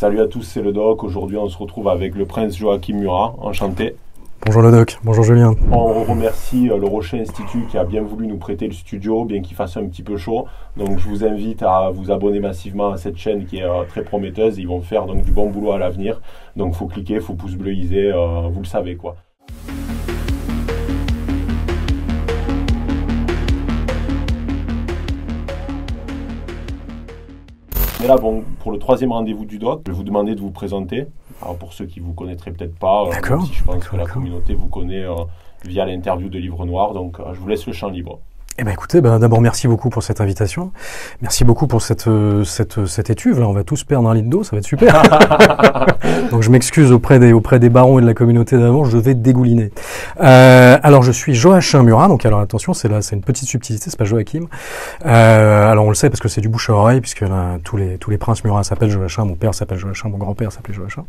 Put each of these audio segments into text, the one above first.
Salut à tous, c'est le doc. Aujourd'hui, on se retrouve avec le prince Joachim Murat. Enchanté. Bonjour le doc, bonjour Julien. On remercie euh, le Rocher Institut qui a bien voulu nous prêter le studio, bien qu'il fasse un petit peu chaud. Donc je vous invite à vous abonner massivement à cette chaîne qui est euh, très prometteuse. Ils vont faire donc du bon boulot à l'avenir. Donc faut cliquer, faut pouce bleuiser, euh, vous le savez quoi. Mais là, bon, pour le troisième rendez-vous du doc, je vais vous demander de vous présenter. Alors pour ceux qui vous connaîtraient peut-être pas, euh, si je pense que la communauté vous connaît euh, via l'interview de Livre Noir, donc euh, je vous laisse le champ libre. Eh ben écoutez, ben, d'abord merci beaucoup pour cette invitation. Merci beaucoup pour cette, euh, cette, cette étuve. Là, on va tous perdre un litre d'eau, ça va être super. Donc je m'excuse auprès des, auprès des barons et de la communauté d'avant, je vais dégouliner. Euh, alors je suis Joachim Murat, donc alors attention, c'est là, c'est une petite subtilité, c'est pas Joachim. Euh, alors on le sait parce que c'est du bouche à oreille, puisque là, tous les tous les princes Murat s'appellent Joachim, mon père s'appelle Joachim, mon grand-père s'appelait Joachim,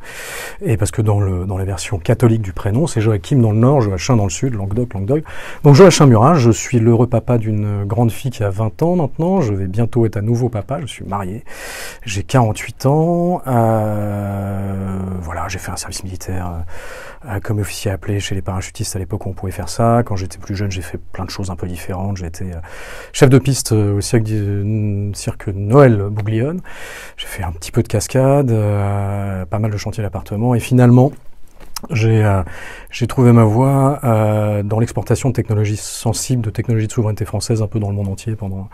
et parce que dans le dans la version catholique du prénom, c'est Joachim dans le nord, Joachim dans le sud, Languedoc, Languedoc. Donc Joachim Murat, je suis l'heureux papa d'une grande fille qui a 20 ans maintenant, je vais bientôt être à nouveau papa, je suis marié, j'ai 48 ans, euh, voilà, j'ai fait un service militaire euh, comme officier appelé chez les parachutistes à l'époque où on pouvait faire ça. Quand j'étais plus jeune, j'ai fait plein de choses un peu différentes. J'ai été euh, chef de piste au cirque, Noël Bouglione. J'ai fait un petit peu de cascade, pas mal de chantiers d'appartement et finalement j'ai euh, j'ai trouvé ma voie euh, dans l'exportation de technologies sensibles, de technologies de souveraineté française un peu dans le monde entier pendant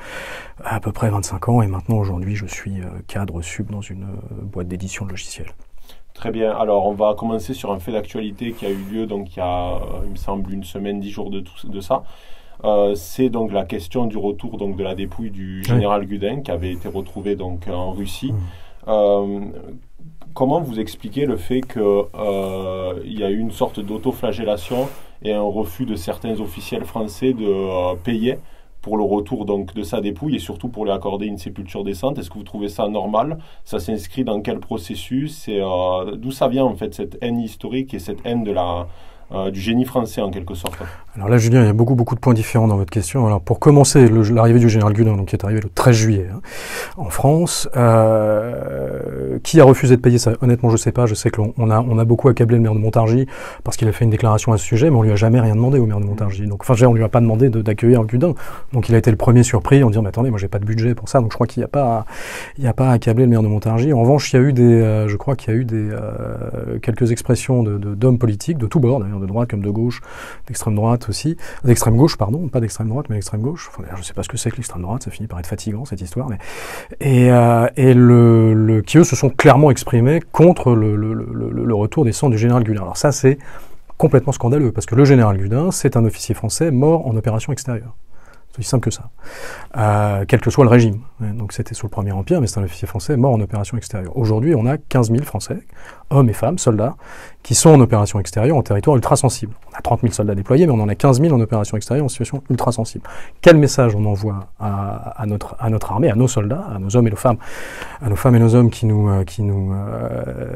à peu près 25 ans et maintenant aujourd'hui je suis euh, cadre sub dans une euh, boîte d'édition de logiciels. Très bien. Alors, on va commencer sur un fait d'actualité qui a eu lieu, donc il y a, euh, il me semble, une semaine, dix jours de, tout- de ça. Euh, c'est donc la question du retour donc de la dépouille du général Gudin qui avait été retrouvé donc en Russie. Euh, comment vous expliquez le fait que euh, y a eu une sorte d'autoflagellation et un refus de certains officiels français de euh, payer pour le retour donc de sa dépouille et surtout pour lui accorder une sépulture décente? Est-ce que vous trouvez ça normal? Ça s'inscrit dans quel processus? Euh, d'où ça vient en fait cette haine historique et cette haine de la euh, du génie français en quelque sorte Alors là, Julien, il y a beaucoup, beaucoup de points différents dans votre question. Alors, pour commencer, l'arrivée du général Gudin, donc, qui est arrivé le 13 juillet hein, en France, euh, qui a refusé de payer ça? Honnêtement, je sais pas. Je sais qu'on on a, on a beaucoup accablé le maire de Montargis parce qu'il a fait une déclaration à ce sujet, mais on lui a jamais rien demandé au maire de Montargis. Donc, enfin, on lui a pas demandé de- d'accueillir Gudin. Donc, il a été le premier surpris en disant, mais attendez, moi, j'ai pas de budget pour ça, donc je crois qu'il n'y a pas, il y a pas le maire de Montargis. En revanche, il y a eu des, euh, je crois qu'il y a eu des euh, quelques expressions de- d'hommes politiques, de tous bords, d'ailleurs, de droite comme de gauche, d'extrême droite aussi, d'extrême gauche, pardon, pas d'extrême droite, mais d'extrême gauche. Enfin, je sais pas ce que c'est que l'extrême droite, ça finit par être fatigant cette histoire, mais et, euh, et le, le, qui eux se sont clairement exprimés contre le, le, le, retour des cendres du général Gudin. Alors ça, c'est complètement scandaleux parce que le général Gudin, c'est un officier français mort en opération extérieure. Aussi simple que ça. Euh, quel que soit le régime. Donc c'était sous le Premier Empire, mais c'est un officier français mort en opération extérieure. Aujourd'hui, on a 15 000 Français, hommes et femmes, soldats, qui sont en opération extérieure en territoire ultra sensible. On a 30 000 soldats déployés, mais on en a 15 000 en opération extérieure en situation ultra sensible. Quel message on envoie à, notre, à notre armée, à nos soldats, à nos hommes et nos femmes, à nos femmes et nos hommes qui nous, euh, qui nous, euh,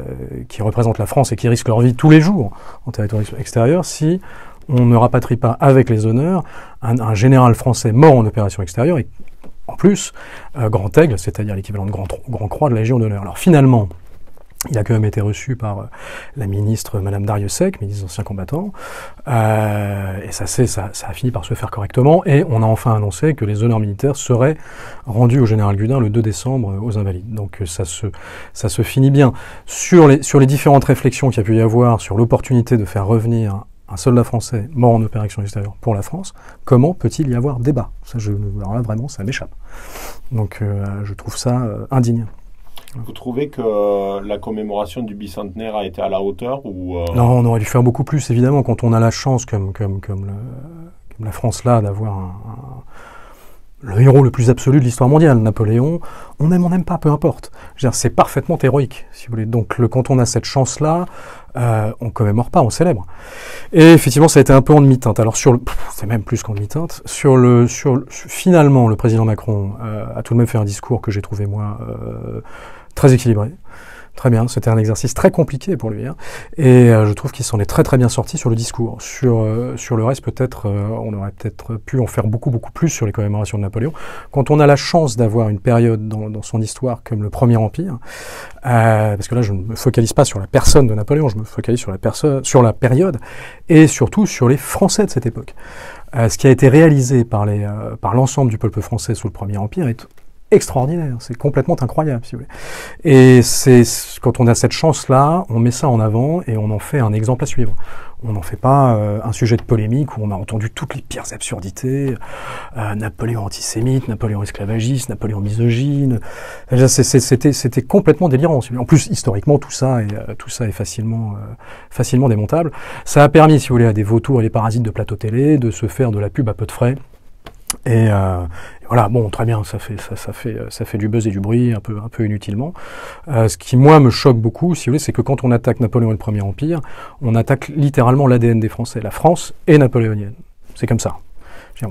qui représentent la France et qui risquent leur vie tous les jours en territoire ex- extérieur, si on ne rapatrie pas avec les honneurs un, général français mort en opération extérieure et en plus euh, grand aigle, c'est-à-dire l'équivalent de grand, croix de la Légion d'honneur. Alors finalement, il a quand même été reçu par euh, la ministre Madame Dariussec, ministre des Anciens Combattants, euh, et ça, ça, a fini par se faire correctement, et on a enfin annoncé que les honneurs militaires seraient rendus au général Gudin le 2 décembre aux Invalides. Donc ça se, ça se finit bien. Sur les, sur les différentes réflexions qu'il y a pu y avoir sur l'opportunité de faire revenir un soldat français mort en opération extérieure pour la France, comment peut-il y avoir débat? Ça, je, Alors là, vraiment, ça m'échappe. Donc euh, je trouve ça euh, indigne. Vous trouvez que euh, la commémoration du bicentenaire a été à la hauteur ou euh, Non, on aurait dû faire beaucoup plus, évidemment, quand on a la chance, comme, comme, comme, le- comme la France là, d'avoir un, un- le héros le plus absolu de l'histoire mondiale, Napoléon. On aime, on n'aime pas, peu importe. C'est parfaitement héroïque, si vous voulez. Donc, le, quand on a cette chance-là, euh, on commémore pas, on célèbre. Et effectivement, ça a été un peu en demi-teinte. Alors, sur le, c'est même plus qu'en demi-teinte. Sur le, sur, le- finalement, le président Macron euh, a tout de même fait un discours que j'ai trouvé moi euh, très équilibré Très bien, c'était un exercice très compliqué pour lui. Hein. Et euh, je trouve qu'il s'en est très très bien sorti sur le discours. Sur, euh, sur le reste, peut-être, euh, on aurait peut-être pu en faire beaucoup beaucoup plus sur les commémorations de Napoléon. Quand on a la chance d'avoir une période dans, dans, son histoire comme le Premier Empire, parce que là je ne me focalise pas sur la personne de Napoléon, je me focalise sur la, personne, sur la période et surtout sur les Français de cette époque. ce qui a été réalisé par, les, par l'ensemble du peuple français sous le Premier Empire est extraordinaire, c'est complètement incroyable, si vous voulez. Et c'est quand on a cette chance-là, on met ça en avant et on en fait un exemple à suivre. On n'en fait pas euh, un sujet de polémique où on a entendu toutes les pires absurdités, euh, Napoléon antisémite, Napoléon esclavagiste, Napoléon misogyne. C'était complètement délirant. En plus, historiquement, tout ça est, euh, tout ça est facilement, facilement démontable. Ça a permis, si vous voulez, à des vautours et des parasites de plateau télé de se faire de la pub à peu de frais et, euh, voilà, bon, très bien, ça fait, ça, ça, fait, ça fait du buzz et du bruit un peu, un peu inutilement. Euh, ce qui, moi, me choque beaucoup, si vous voulez, c'est que quand on attaque Napoléon et le Premier Empire, on attaque littéralement l'ADN des Français. La France est napoléonienne. C'est comme ça.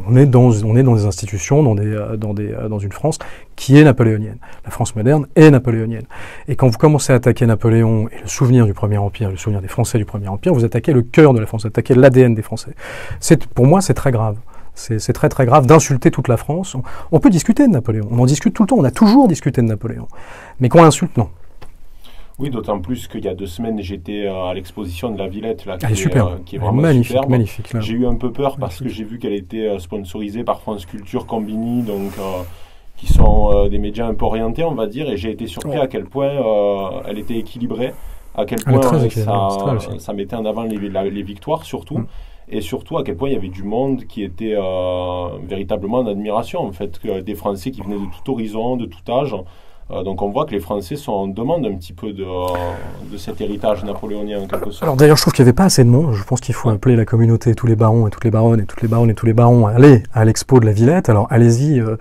On est dans, on est dans des institutions, dans, des, euh, dans, des, euh, dans une France qui est napoléonienne. La France moderne est napoléonienne. Et quand vous commencez à attaquer Napoléon et le souvenir du Premier Empire, le souvenir des Français du Premier Empire, vous attaquez le cœur de la France, vous attaquez l'ADN des Français. Pour moi, c'est très grave. C'est très très grave d'insulter toute la France. On, peut discuter de Napoléon, on en discute tout le temps, on a toujours discuté de Napoléon. Mais qu'on l'insulte, non. Oui, d'autant plus qu'il y a deux semaines, j'étais euh, à l'exposition de la Villette, là, qui, est, super. Euh, qui est vraiment magnifique, magnifique. J'ai eu un peu peur parce que j'ai vu qu'elle était euh, sponsorisée par France Culture, Combini, donc qui sont des médias un peu orientés, on va dire, et j'ai été surpris à quel point elle était équilibrée, à quel point ça, ça, mettait en avant les, les victoires surtout. Mm et surtout à quel point il y avait du monde qui était euh, véritablement en admiration, en fait, des Français qui venaient de tout horizon, de tout âge. Euh, donc on voit que les Français sont en demande un petit peu de, euh, de cet héritage napoléonien en quelque sorte. Alors d'ailleurs je trouve qu'il n'y avait pas assez de monde. Je pense qu'il faut appeler la communauté, tous les barons et toutes les baronnes et toutes les baronnes et tous les barons à aller à l'expo de la Villette. Alors allez-y. alors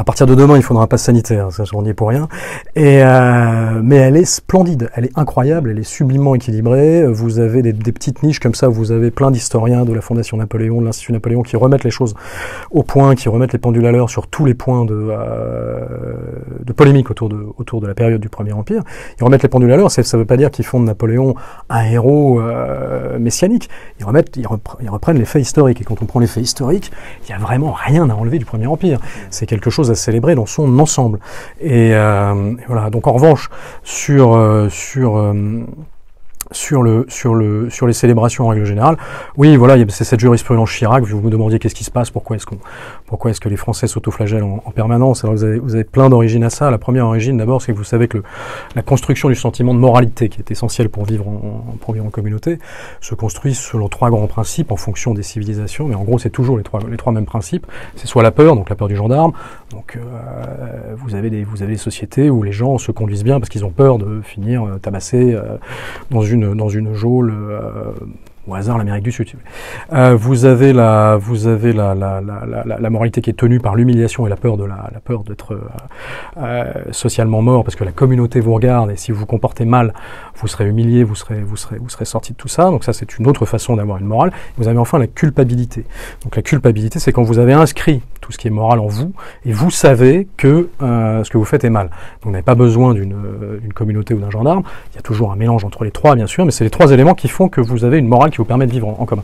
à partir de demain il faudra un passe sanitaire, ça je n'y ai pour rien. Et mais elle est splendide, elle est incroyable, elle est sublimement équilibrée. Vous avez des, des petites niches comme ça, vous avez plein d'historiens de la Fondation Napoléon, de l'Institut Napoléon qui remettent les choses au point, qui remettent les pendules à l'heure sur tous les points de, de polémique autour de, autour de la période du Premier Empire. Ils remettent les pendules à l'heure, ça ne veut pas dire qu'ils font de Napoléon un héros euh, messianique. Ils, remettent, ils, reprennent les faits historiques. Et quand on prend les faits historiques, il n'y a vraiment rien à enlever du Premier Empire. C'est quelque chose à célébrer dans son ensemble. Et, euh, voilà. Donc en revanche, sur, euh, sur sur, le, sur, le, sur les célébrations en règle générale. Oui, voilà, c'est cette jurisprudence Chirac. Vous me demandiez qu'est-ce qui se passe, pourquoi est-ce qu'on, pourquoi est-ce que les Français s'autoflagellent en, en permanence? Alors vous avez, vous avez plein d'origines à ça. La première origine, d'abord, c'est que vous savez que le, la construction du sentiment de moralité, qui est essentiel pour vivre en, pour vivre en communauté, se construit selon trois grands principes en fonction des civilisations. Mais en gros, c'est toujours les trois, les trois mêmes principes. C'est soit la peur, donc la peur du gendarme. Donc euh, vous avez des, vous avez des sociétés où les gens se conduisent bien parce qu'ils ont peur de finir euh, tabassés euh, dans une dans une geôle euh, au hasard l'Amérique du Sud. Euh, vous avez la, vous avez la, la, la, moralité qui est tenue par l'humiliation et la peur de la, la peur d'être euh, socialement mort, parce que la communauté vous regarde et si vous vous comportez mal, vous serez humilié, vous serez, vous serez, vous serez sorti de tout ça. Donc ça, c'est une autre façon d'avoir une morale. Vous avez enfin la culpabilité. Donc la culpabilité, c'est quand vous avez inscrit tout ce qui est moral en vous et vous savez que euh, ce que vous faites est mal. Donc vous n'avez pas besoin d'une communauté ou d'un gendarme. Il y a toujours un mélange entre les trois, bien sûr, mais c'est les trois éléments qui font que vous avez une morale qui vous permet de vivre en, commun.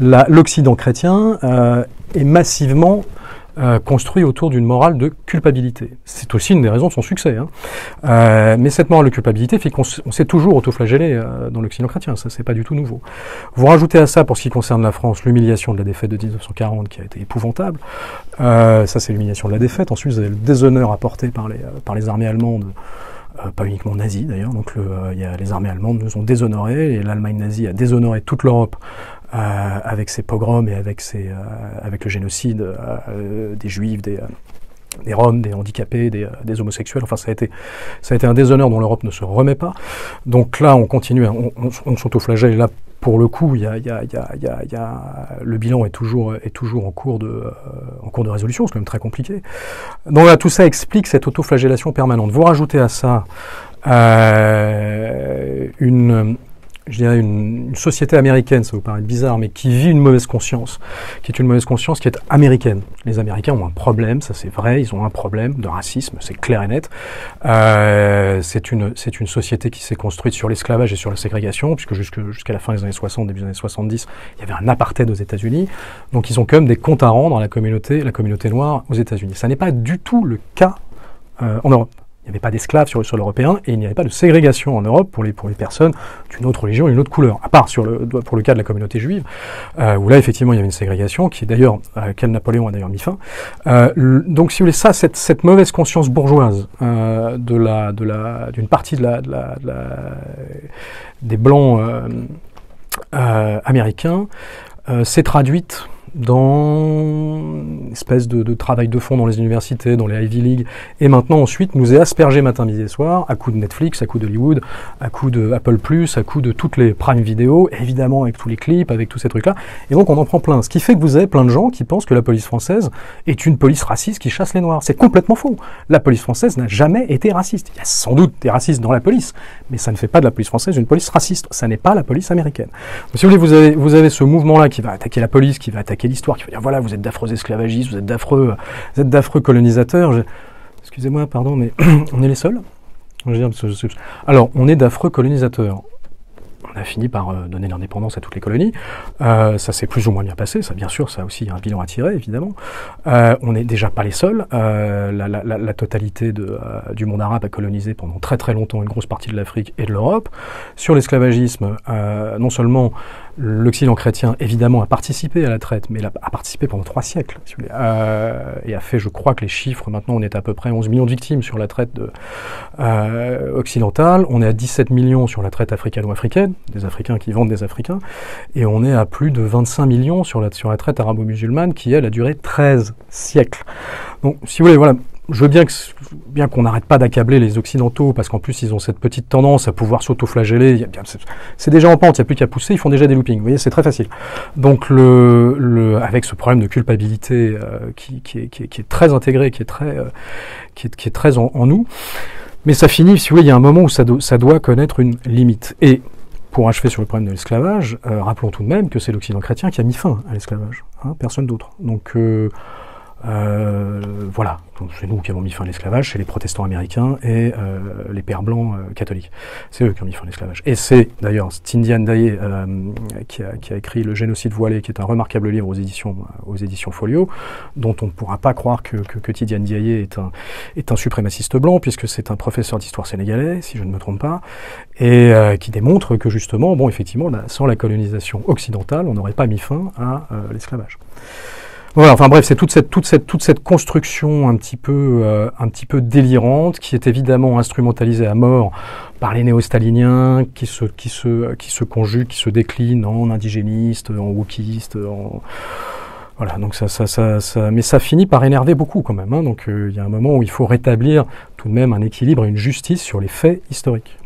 L'Occident chrétien euh, est massivement euh, construit autour d'une morale de culpabilité. C'est aussi une des raisons de son succès. Hein. Euh, mais cette morale de culpabilité fait qu'on s'est toujours autoflagellé euh, dans l'Occident chrétien. Ça, c'est pas du tout nouveau. Vous rajoutez à ça, pour ce qui concerne la France, l'humiliation de la défaite de 1940 qui a été épouvantable. ça, c'est l'humiliation de la défaite. Ensuite, vous avez le déshonneur apporté par les, par les armées allemandes. Euh, pas uniquement nazis d'ailleurs, donc le, euh, y a, les armées allemandes nous ont déshonorés et l'Allemagne nazie a déshonoré toute l'Europe euh, avec ses pogroms et avec, ses, avec le génocide des juifs, des, des Roms, des handicapés, des, des, homosexuels. Enfin, ça a, été, ça a été un déshonneur dont l'Europe ne se remet pas. Donc là, on continue, on, on, on s'autoflagelle là pour le coup, le bilan est toujours, est toujours en, cours de, euh, en cours de résolution, c'est quand même très compliqué. Donc là, tout ça explique cette autoflagellation permanente. Vous rajoutez à ça euh, une, je dirais, une, société américaine, ça vous paraît bizarre, mais qui vit une mauvaise conscience, qui est une mauvaise conscience qui est américaine. Les Américains ont un problème, ça c'est vrai, ils ont un problème de racisme, c'est clair et net. Euh, c'est une, une société qui s'est construite sur l'esclavage et sur la ségrégation, puisque jusqu'à la fin des années 60, début des années 70, il y avait un apartheid aux États-Unis. Donc ils ont quand même des comptes à rendre à la communauté, la communauté noire aux États-Unis. Ça n'est pas du tout le cas euh, en Europe. Il n'y avait pas d'esclaves sur le sol européen et il n'y avait pas de ségrégation en Europe pour les, pour les personnes d'une autre religion d'une autre couleur, à part le, pour le cas de la communauté juive, euh, où là effectivement il y avait une ségrégation qui d'ailleurs, à laquelle Napoléon a d'ailleurs mis fin. Euh, donc si vous voulez ça, cette, cette mauvaise conscience bourgeoise euh, de la, de la, d'une partie de la, de la, de la, des blancs euh, euh, américains s'est traduite dans une espèce de, de, travail de fond dans les universités, dans les Ivy League, et maintenant ensuite nous est aspergé matin, midi et soir, à coup de Netflix, à coup d'Hollywood, à coup de Apple Plus, à coup de toutes les Prime Video, évidemment avec tous les clips, avec tous ces trucs-là, et donc on en prend plein. Ce qui fait que vous avez plein de gens qui pensent que la police française est une police raciste qui chasse les Noirs. C'est complètement faux. La police française n'a jamais été raciste. Il y a sans doute des racistes dans la police, mais ça ne fait pas de la police française une police raciste. Ça n'est pas la police américaine. Donc, si vous voulez, vous avez, vous avez ce mouvement-là qui va attaquer la police, qui va attaquer l'histoire, qui va dire voilà, vous êtes d'affreux esclavagistes, vous êtes d'affreux, d'affreux colonisateurs. Excusez-moi, pardon, mais on est les seuls? Alors, on est d'affreux colonisateurs on a fini par euh, donner l'indépendance à toutes les colonies. Euh, ça s'est plus ou moins bien passé. Ça, bien sûr, ça a aussi un bilan à tirer, évidemment. Euh, on n'est déjà pas les seuls. La, totalité du monde arabe a colonisé pendant très très longtemps une grosse partie de l'Afrique et de l'Europe. Sur l'esclavagisme, non seulement L'Occident chrétien, évidemment, a participé à la traite, mais a, participé pendant trois siècles, euh, et a fait, je crois que les chiffres, maintenant, on est à peu près 11 millions de victimes sur la traite de, euh, occidentale, on est à 17 millions sur la traite africano-africaine, des Africains qui vendent des Africains, et on est à plus de 25 millions sur la, sur la traite arabo-musulmane, qui, elle, a duré 13 siècles. Donc, si vous voulez, voilà, je veux bien que bien qu'on n'arrête pas d'accabler les occidentaux parce qu'en plus ils ont cette petite tendance à pouvoir s'auto-flageller. C'est déjà en pente, il n'y a plus qu'à pousser, ils font déjà des loopings. Vous voyez, c'est très facile. Donc le, le, avec ce problème de culpabilité euh, qui, qui, est, qui, est, très intégré, qui est très euh, qui, est, est très en, nous, mais ça finit. Si vous voulez, il y a un moment où ça, do, ça doit connaître une limite. Et pour achever sur le problème de l'esclavage, euh, rappelons tout de même que c'est l'Occident chrétien qui a mis fin à l'esclavage, hein, personne d'autre. Donc euh, voilà, c'est nous qui avons mis fin à l'esclavage, c'est les protestants américains et euh, les pères blancs euh, catholiques. C'est eux qui ont mis fin à l'esclavage. Et c'est d'ailleurs Tindian Daye euh, qui, a, qui, a, écrit Le génocide voilé, qui est un remarquable livre aux éditions, aux éditions Folio, dont on ne pourra pas croire que, que, que Tindian Daye est un, est un suprémaciste blanc, puisque c'est un professeur d'histoire sénégalais, si je ne me trompe pas, et euh, qui démontre que justement, bon, effectivement, sans la colonisation occidentale, on n'aurait pas mis fin à l'esclavage. Voilà, enfin bref, c'est toute cette, toute, cette, toute cette construction un petit, peu, euh, un petit peu délirante qui est évidemment instrumentalisée à mort par les néo-staliniens qui se, qui, se, qui se conjuguent, qui se déclinent en indigénistes, en wokistes. Voilà, donc ça, ça, ça, mais ça finit par énerver beaucoup quand même. Hein, donc euh, il y a un moment où il faut rétablir tout de même un équilibre et une justice sur les faits historiques.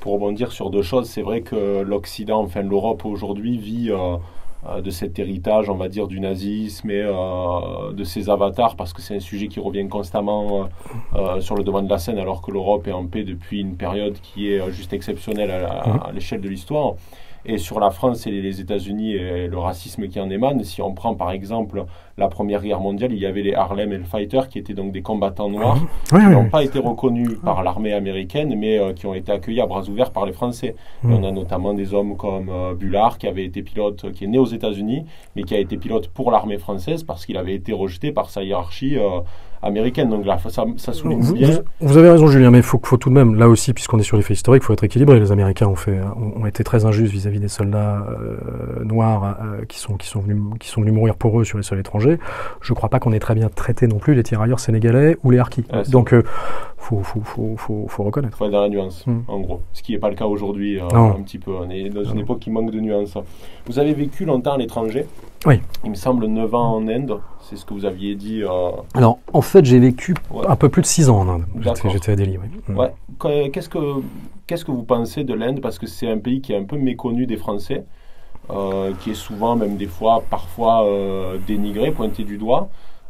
Pour rebondir sur deux choses, c'est vrai que l'Occident, enfin l'Europe aujourd'hui vit... Euh, de cet héritage, on va dire, du nazisme et euh, de ses avatars, parce que c'est un sujet qui revient constamment euh, sur le devant de la scène, alors que l'Europe est en paix depuis une période qui est juste exceptionnelle à l'échelle de l'histoire. Et sur la France et les États-Unis et le racisme qui en émane, si on prend par exemple la Première Guerre mondiale, il y avait les Harlem Hellfighters qui étaient donc des combattants noirs qui n'ont pas été reconnus par l'armée américaine, mais euh, qui ont été accueillis à bras ouverts par les Français. on a notamment des hommes comme euh, Bullard qui avait été pilote, qui est né aux États-Unis, mais qui a été pilote pour l'armée française parce qu'il avait été rejeté par sa hiérarchie. Euh, américaine. Donc là, ça, ça souligne vous, bien. Vous, avez raison, Julien, mais il faut, faut, tout de même, là aussi, puisqu'on est sur les faits historiques, il faut être équilibré. Les Américains ont, fait, ont, été très injustes vis-à-vis des soldats euh, noirs euh, qui, sont, qui, sont venus, qui sont venus mourir pour eux sur les sols étrangers. Je ne crois pas qu'on ait très bien traité non plus les tirailleurs sénégalais ou les harkis. Donc, euh, faut, reconnaître. Il faut être dans la nuance, mm. en gros. Ce qui n'est pas le cas aujourd'hui, un petit peu. On est dans une époque qui manque de nuance. Vous avez vécu longtemps à l'étranger? Oui. Il me semble 9 ans en Inde. C'est ce que vous aviez dit. Euh... Alors, en fait, j'ai vécu un peu plus de 6 ans en Inde. J'étais à Delhi, oui. Ouais. Qu'est-ce que qu'est-ce que vous pensez de l'Inde? Parce que c'est un pays qui est un peu méconnu des Français, euh, qui est souvent, même des fois, parfois euh, dénigré, pointé du doigt.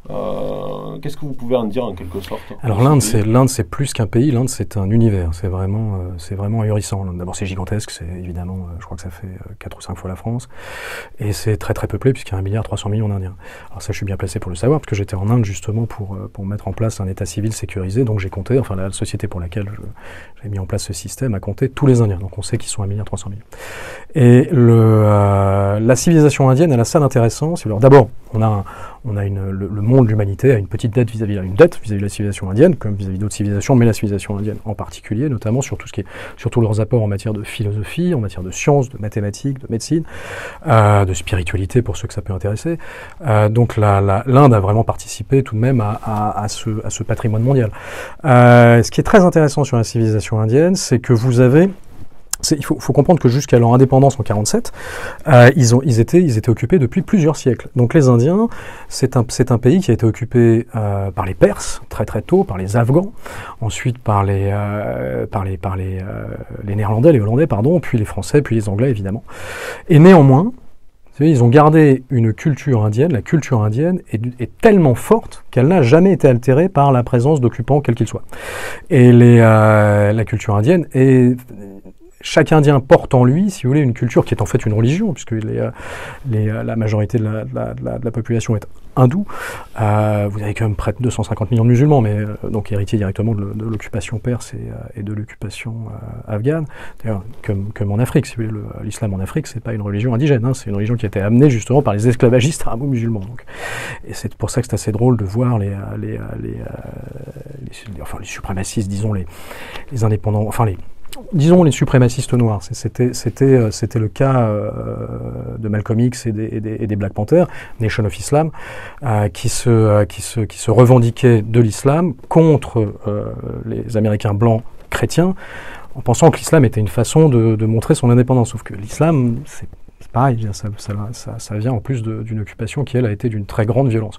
Euh, qu'est-ce que vous pouvez en dire en quelque sorte Alors l'Inde, c'est l'Inde, c'est plus qu'un pays. L'Inde, c'est un univers. C'est vraiment, euh, c'est vraiment ahurissant. D'abord, c'est gigantesque. C'est évidemment, euh, je crois que ça fait 4 ou 5 fois la France, et c'est très très peuplé puisqu'il y a un milliard 300 millions d'Indiens. Alors ça, je suis bien placé pour le savoir parce que j'étais en Inde justement pour pour mettre en place un État civil sécurisé. Donc j'ai compté, enfin la société pour laquelle j'ai mis en place ce système a compté tous les Indiens. Donc on sait qu'ils sont un milliard 300 millions. Et le, la civilisation indienne, elle a ça d'intéressant. D'abord, on a on a une, le, monde de l'humanité a une petite dette vis-à-vis dette vis-à-vis de la civilisation indienne, comme vis-à-vis d'autres civilisations, mais la civilisation indienne en particulier, notamment sur tout ce qui est, sur tous leurs apports en matière de philosophie, en matière de sciences, de mathématiques, de médecine, euh, de spiritualité pour ceux que ça peut intéresser. Euh, donc l'Inde a vraiment participé tout de même à ce, patrimoine mondial. Euh, ce qui est très intéressant sur la civilisation indienne, c'est que vous avez il faut, faut, comprendre que jusqu'à leur indépendance en 47, euh, ils, ont, ils, étaient, occupés depuis plusieurs siècles. Donc les Indiens, c'est un, pays qui a été occupé euh, par les Perses très très tôt, par les Afghans, ensuite par les, euh, par les, par les, Néerlandais, les Hollandais, pardon, puis les Français, puis les Anglais évidemment. Et néanmoins, ils ont gardé une culture indienne, la culture indienne est, tellement forte qu'elle n'a jamais été altérée par la présence d'occupants, quels qu'ils soient. Et la culture indienne est chaque Indien porte en lui, si vous voulez, une culture qui est en fait une religion, puisque euh, euh, la majorité de la, population est hindoue. Euh, vous avez quand même près de 250 millions de musulmans, mais donc héritiers directement de, l'occupation perse et, de l'occupation afghane. D'ailleurs, comme, en Afrique, si vous voulez, l'islam en Afrique, c'est pas une religion indigène, hein, c'est une religion qui a été amenée justement par les esclavagistes arabo-musulmans. Et c'est pour ça que c'est assez drôle de voir les, les, enfin, les suprémacistes, disons, les, les indépendants, enfin les disons les suprémacistes noirs. C'était c'était euh, c'était le cas euh, de Malcolm X et des, Black Panthers, Nation of Islam, euh, qui se qui se qui se revendiquaient de l'islam contre les Américains blancs chrétiens, en pensant que l'islam était une façon de, de montrer son indépendance. Sauf que l'islam, c'est pareil, ça, ça, ça, ça, vient en plus d'une occupation qui, elle, a été d'une très grande violence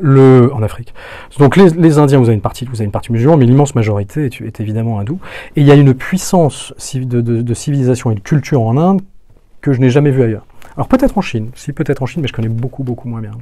le, en Afrique. Donc les, les, Indiens, vous avez une partie, vous avez une partie musulmane, mais l'immense majorité est, est, évidemment hindoue. Et il y a une puissance de, de, de, civilisation et de culture en Inde que je n'ai jamais vue ailleurs. Alors peut-être en Chine, si peut-être en Chine, mais je connais beaucoup, beaucoup moins bien.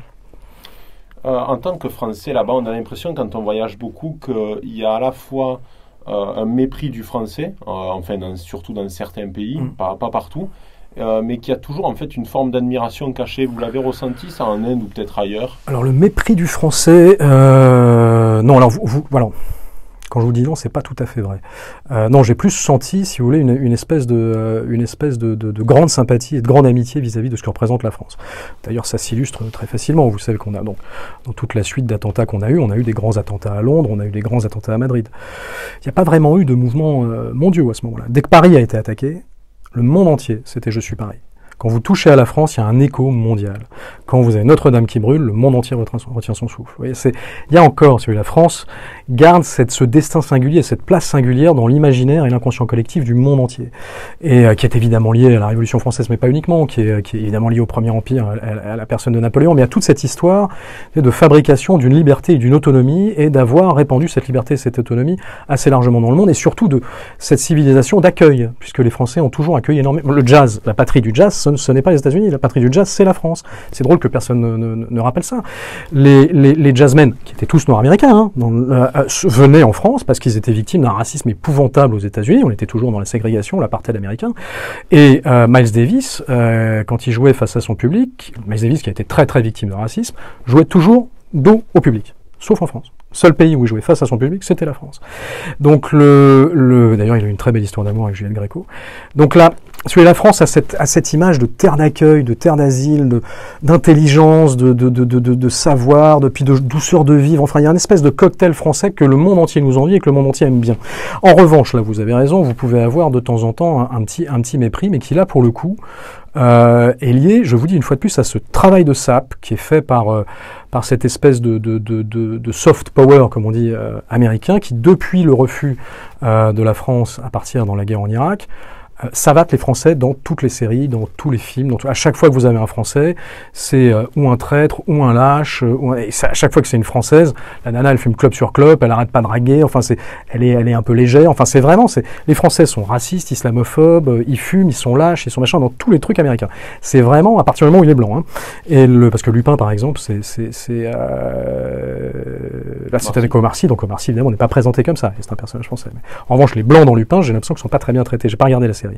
Euh, en tant que Français, là-bas, on a l'impression, quand on voyage beaucoup, qu'il y a à la fois euh, un mépris du français, euh, enfin dans, surtout dans certains pays, mm. pas, pas partout, euh, mais qui a toujours en fait une forme d'admiration cachée. Vous l'avez ressenti ça en Inde ou peut-être ailleurs Alors le mépris du français, euh, non. Alors vous, voilà. Quand je vous dis non, c'est pas tout à fait vrai. Euh, non, j'ai plus senti, si vous voulez, une, espèce de, une espèce de, de, de, grande sympathie et de grande amitié vis-à-vis -vis de ce que représente la France. D'ailleurs, ça s'illustre très facilement. Vous savez qu'on a donc dans toute la suite d'attentats qu'on a eu, on a eu des grands attentats à Londres, on a eu des grands attentats à Madrid. Il n'y a pas vraiment eu de mouvement euh, mondiaux à ce moment-là. Dès que Paris a été attaqué, le monde entier, c'était Je suis Paris. Quand vous touchez à la France, il y a un écho mondial. Quand vous avez Notre-Dame qui brûle, le monde entier retient son souffle. Vous voyez, il y a encore, celui la France garde cette, ce destin singulier, cette place singulière dans l'imaginaire et l'inconscient collectif du monde entier. Et euh, qui est évidemment lié à la Révolution française, mais pas uniquement, qui est, qui est évidemment lié au Premier Empire, à, à, la personne de Napoléon, mais à toute cette histoire de fabrication d'une liberté et d'une autonomie, et d'avoir répandu cette liberté et cette autonomie assez largement dans le monde, et surtout de cette civilisation d'accueil, puisque les Français ont toujours accueilli énormément. Le jazz, la patrie du jazz, ce n'est pas les États-Unis. La patrie du jazz, c'est la France. C'est drôle que personne ne, ne, ne rappelle ça. Les, jazzmen, qui étaient tous nord-américains, hein, dans, euh, venaient en France parce qu'ils étaient victimes d'un racisme épouvantable aux États-Unis. On était toujours dans la ségrégation, l'apartheid américain. Et euh, Miles Davis, euh, quand il jouait face à son public, Miles Davis, qui a été très très victime de racisme, jouait toujours dos au public, sauf en France. Seul pays où il jouait face à son public, c'était la France. Donc le, le d'ailleurs, il a une très belle histoire d'amour avec Juliette Gréco. Donc là, celui la France a cette, image de terre d'accueil, de terre d'asile, d'intelligence, de, de, de, savoir, de, puis de douceur de vivre. Enfin, il y a une espèce de cocktail français que le monde entier nous envie et que le monde entier aime bien. En revanche, là, vous avez raison, vous pouvez avoir de temps en temps un petit, un petit mépris, mais qui là, pour le coup, euh, est lié, je vous dis une fois de plus, à ce travail de sap qui est fait par, euh, par cette espèce de, de, de, de, soft power, comme on dit, euh, américain, qui depuis le refus euh, de la France à partir dans la guerre en Irak, euh, savate les Français dans toutes les séries, dans tous les films. Dans À chaque fois que vous avez un Français, c'est euh, ou un traître, ou un lâche. Euh, ou Et à chaque fois que c'est une Française, la nana, elle fume club sur club, elle arrête pas de draguer. Enfin, c'est, elle est, elle est un peu légère. Enfin, c'est vraiment, c'est, les Français sont racistes, islamophobes, euh, ils fument, ils sont lâches, ils sont machin dans tous les trucs américains. C'est vraiment à partir du moment où il est blanc. Hein. Et le, parce que Lupin, par exemple, c'est, c'est, c'est, là, c'est avec Omar Sy, donc Omar Sy, évidemment, n'est pas présenté comme ça, c'est un personnage français. Mais, en revanche, les blancs dans Lupin, j'ai l'impression qu'ils sont pas très bien traités. J'ai pas regardé la série.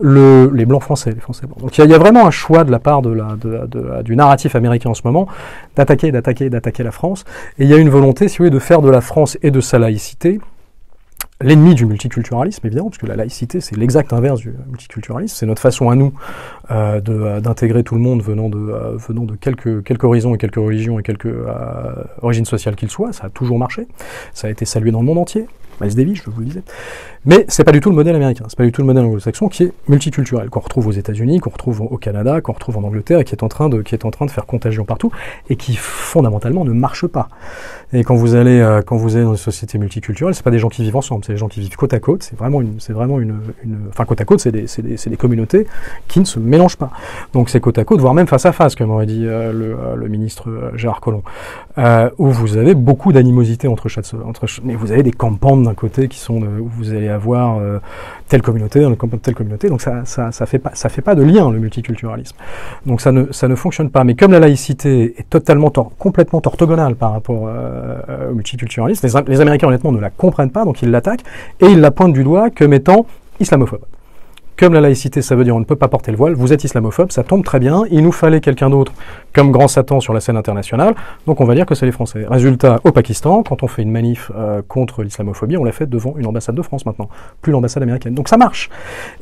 Le, les blancs français, les français blancs. Donc il y, a vraiment un choix de la part du narratif américain en ce moment d'attaquer, d'attaquer, d'attaquer la France. Et il y a une volonté, si vous voulez, de faire de la France et de sa laïcité l'ennemi du multiculturalisme, évidemment, parce que la laïcité, c'est l'exact inverse du multiculturalisme. C'est notre façon à nous euh, euh d'intégrer tout le monde venant de, euh, venant quelques horizons et quelques religions et quelques euh, origines sociales qu'ils soient. Ça a toujours marché. Ça a été salué dans le monde entier. Miles Davis, je vous le disais. Mais c'est pas du tout le modèle américain, c'est pas du tout le modèle anglo-saxon qui est multiculturel, qu'on retrouve aux États-Unis, qu'on retrouve au Canada, qu'on retrouve en Angleterre et qui est en train de, qui est en train de faire contagion partout et qui fondamentalement ne marche pas. Et quand vous allez, euh, quand vous allez dans une société multiculturelle, c'est pas des gens qui vivent ensemble, c'est des gens qui vivent côte à côte. C'est vraiment une, c'est vraiment une, enfin côte à côte, c'est des, c'est des, des communautés qui ne se mélangent pas. Donc c'est côte à côte, voire même face à face, comme aurait dit euh, le, euh, le, ministre Gérard Collomb, où vous avez beaucoup d'animosité entre, entre, mais vous avez des campagnes d'un côté qui sont, où vous allez avoir euh, telle communauté, telle communauté. Donc ça, ça, ça fait pas, ça fait pas de lien le multiculturalisme. Donc ça ne, ça ne fonctionne pas. Mais comme la laïcité est totalement, complètement orthogonale par rapport euh, au multiculturalisme, les Américains honnêtement ne la comprennent pas, donc ils l'attaquent et ils la pointent du doigt comme étant islamophobe. Comme la laïcité, ça veut dire on ne peut pas porter le voile, vous êtes islamophobe, ça tombe très bien, il nous fallait quelqu'un d'autre comme grand Satan sur la scène internationale, donc on va dire que c'est les Français. Résultat, au Pakistan, quand on fait une manif euh, contre l'islamophobie, on l'a fait devant une ambassade de France maintenant, plus l'ambassade américaine. Donc ça marche.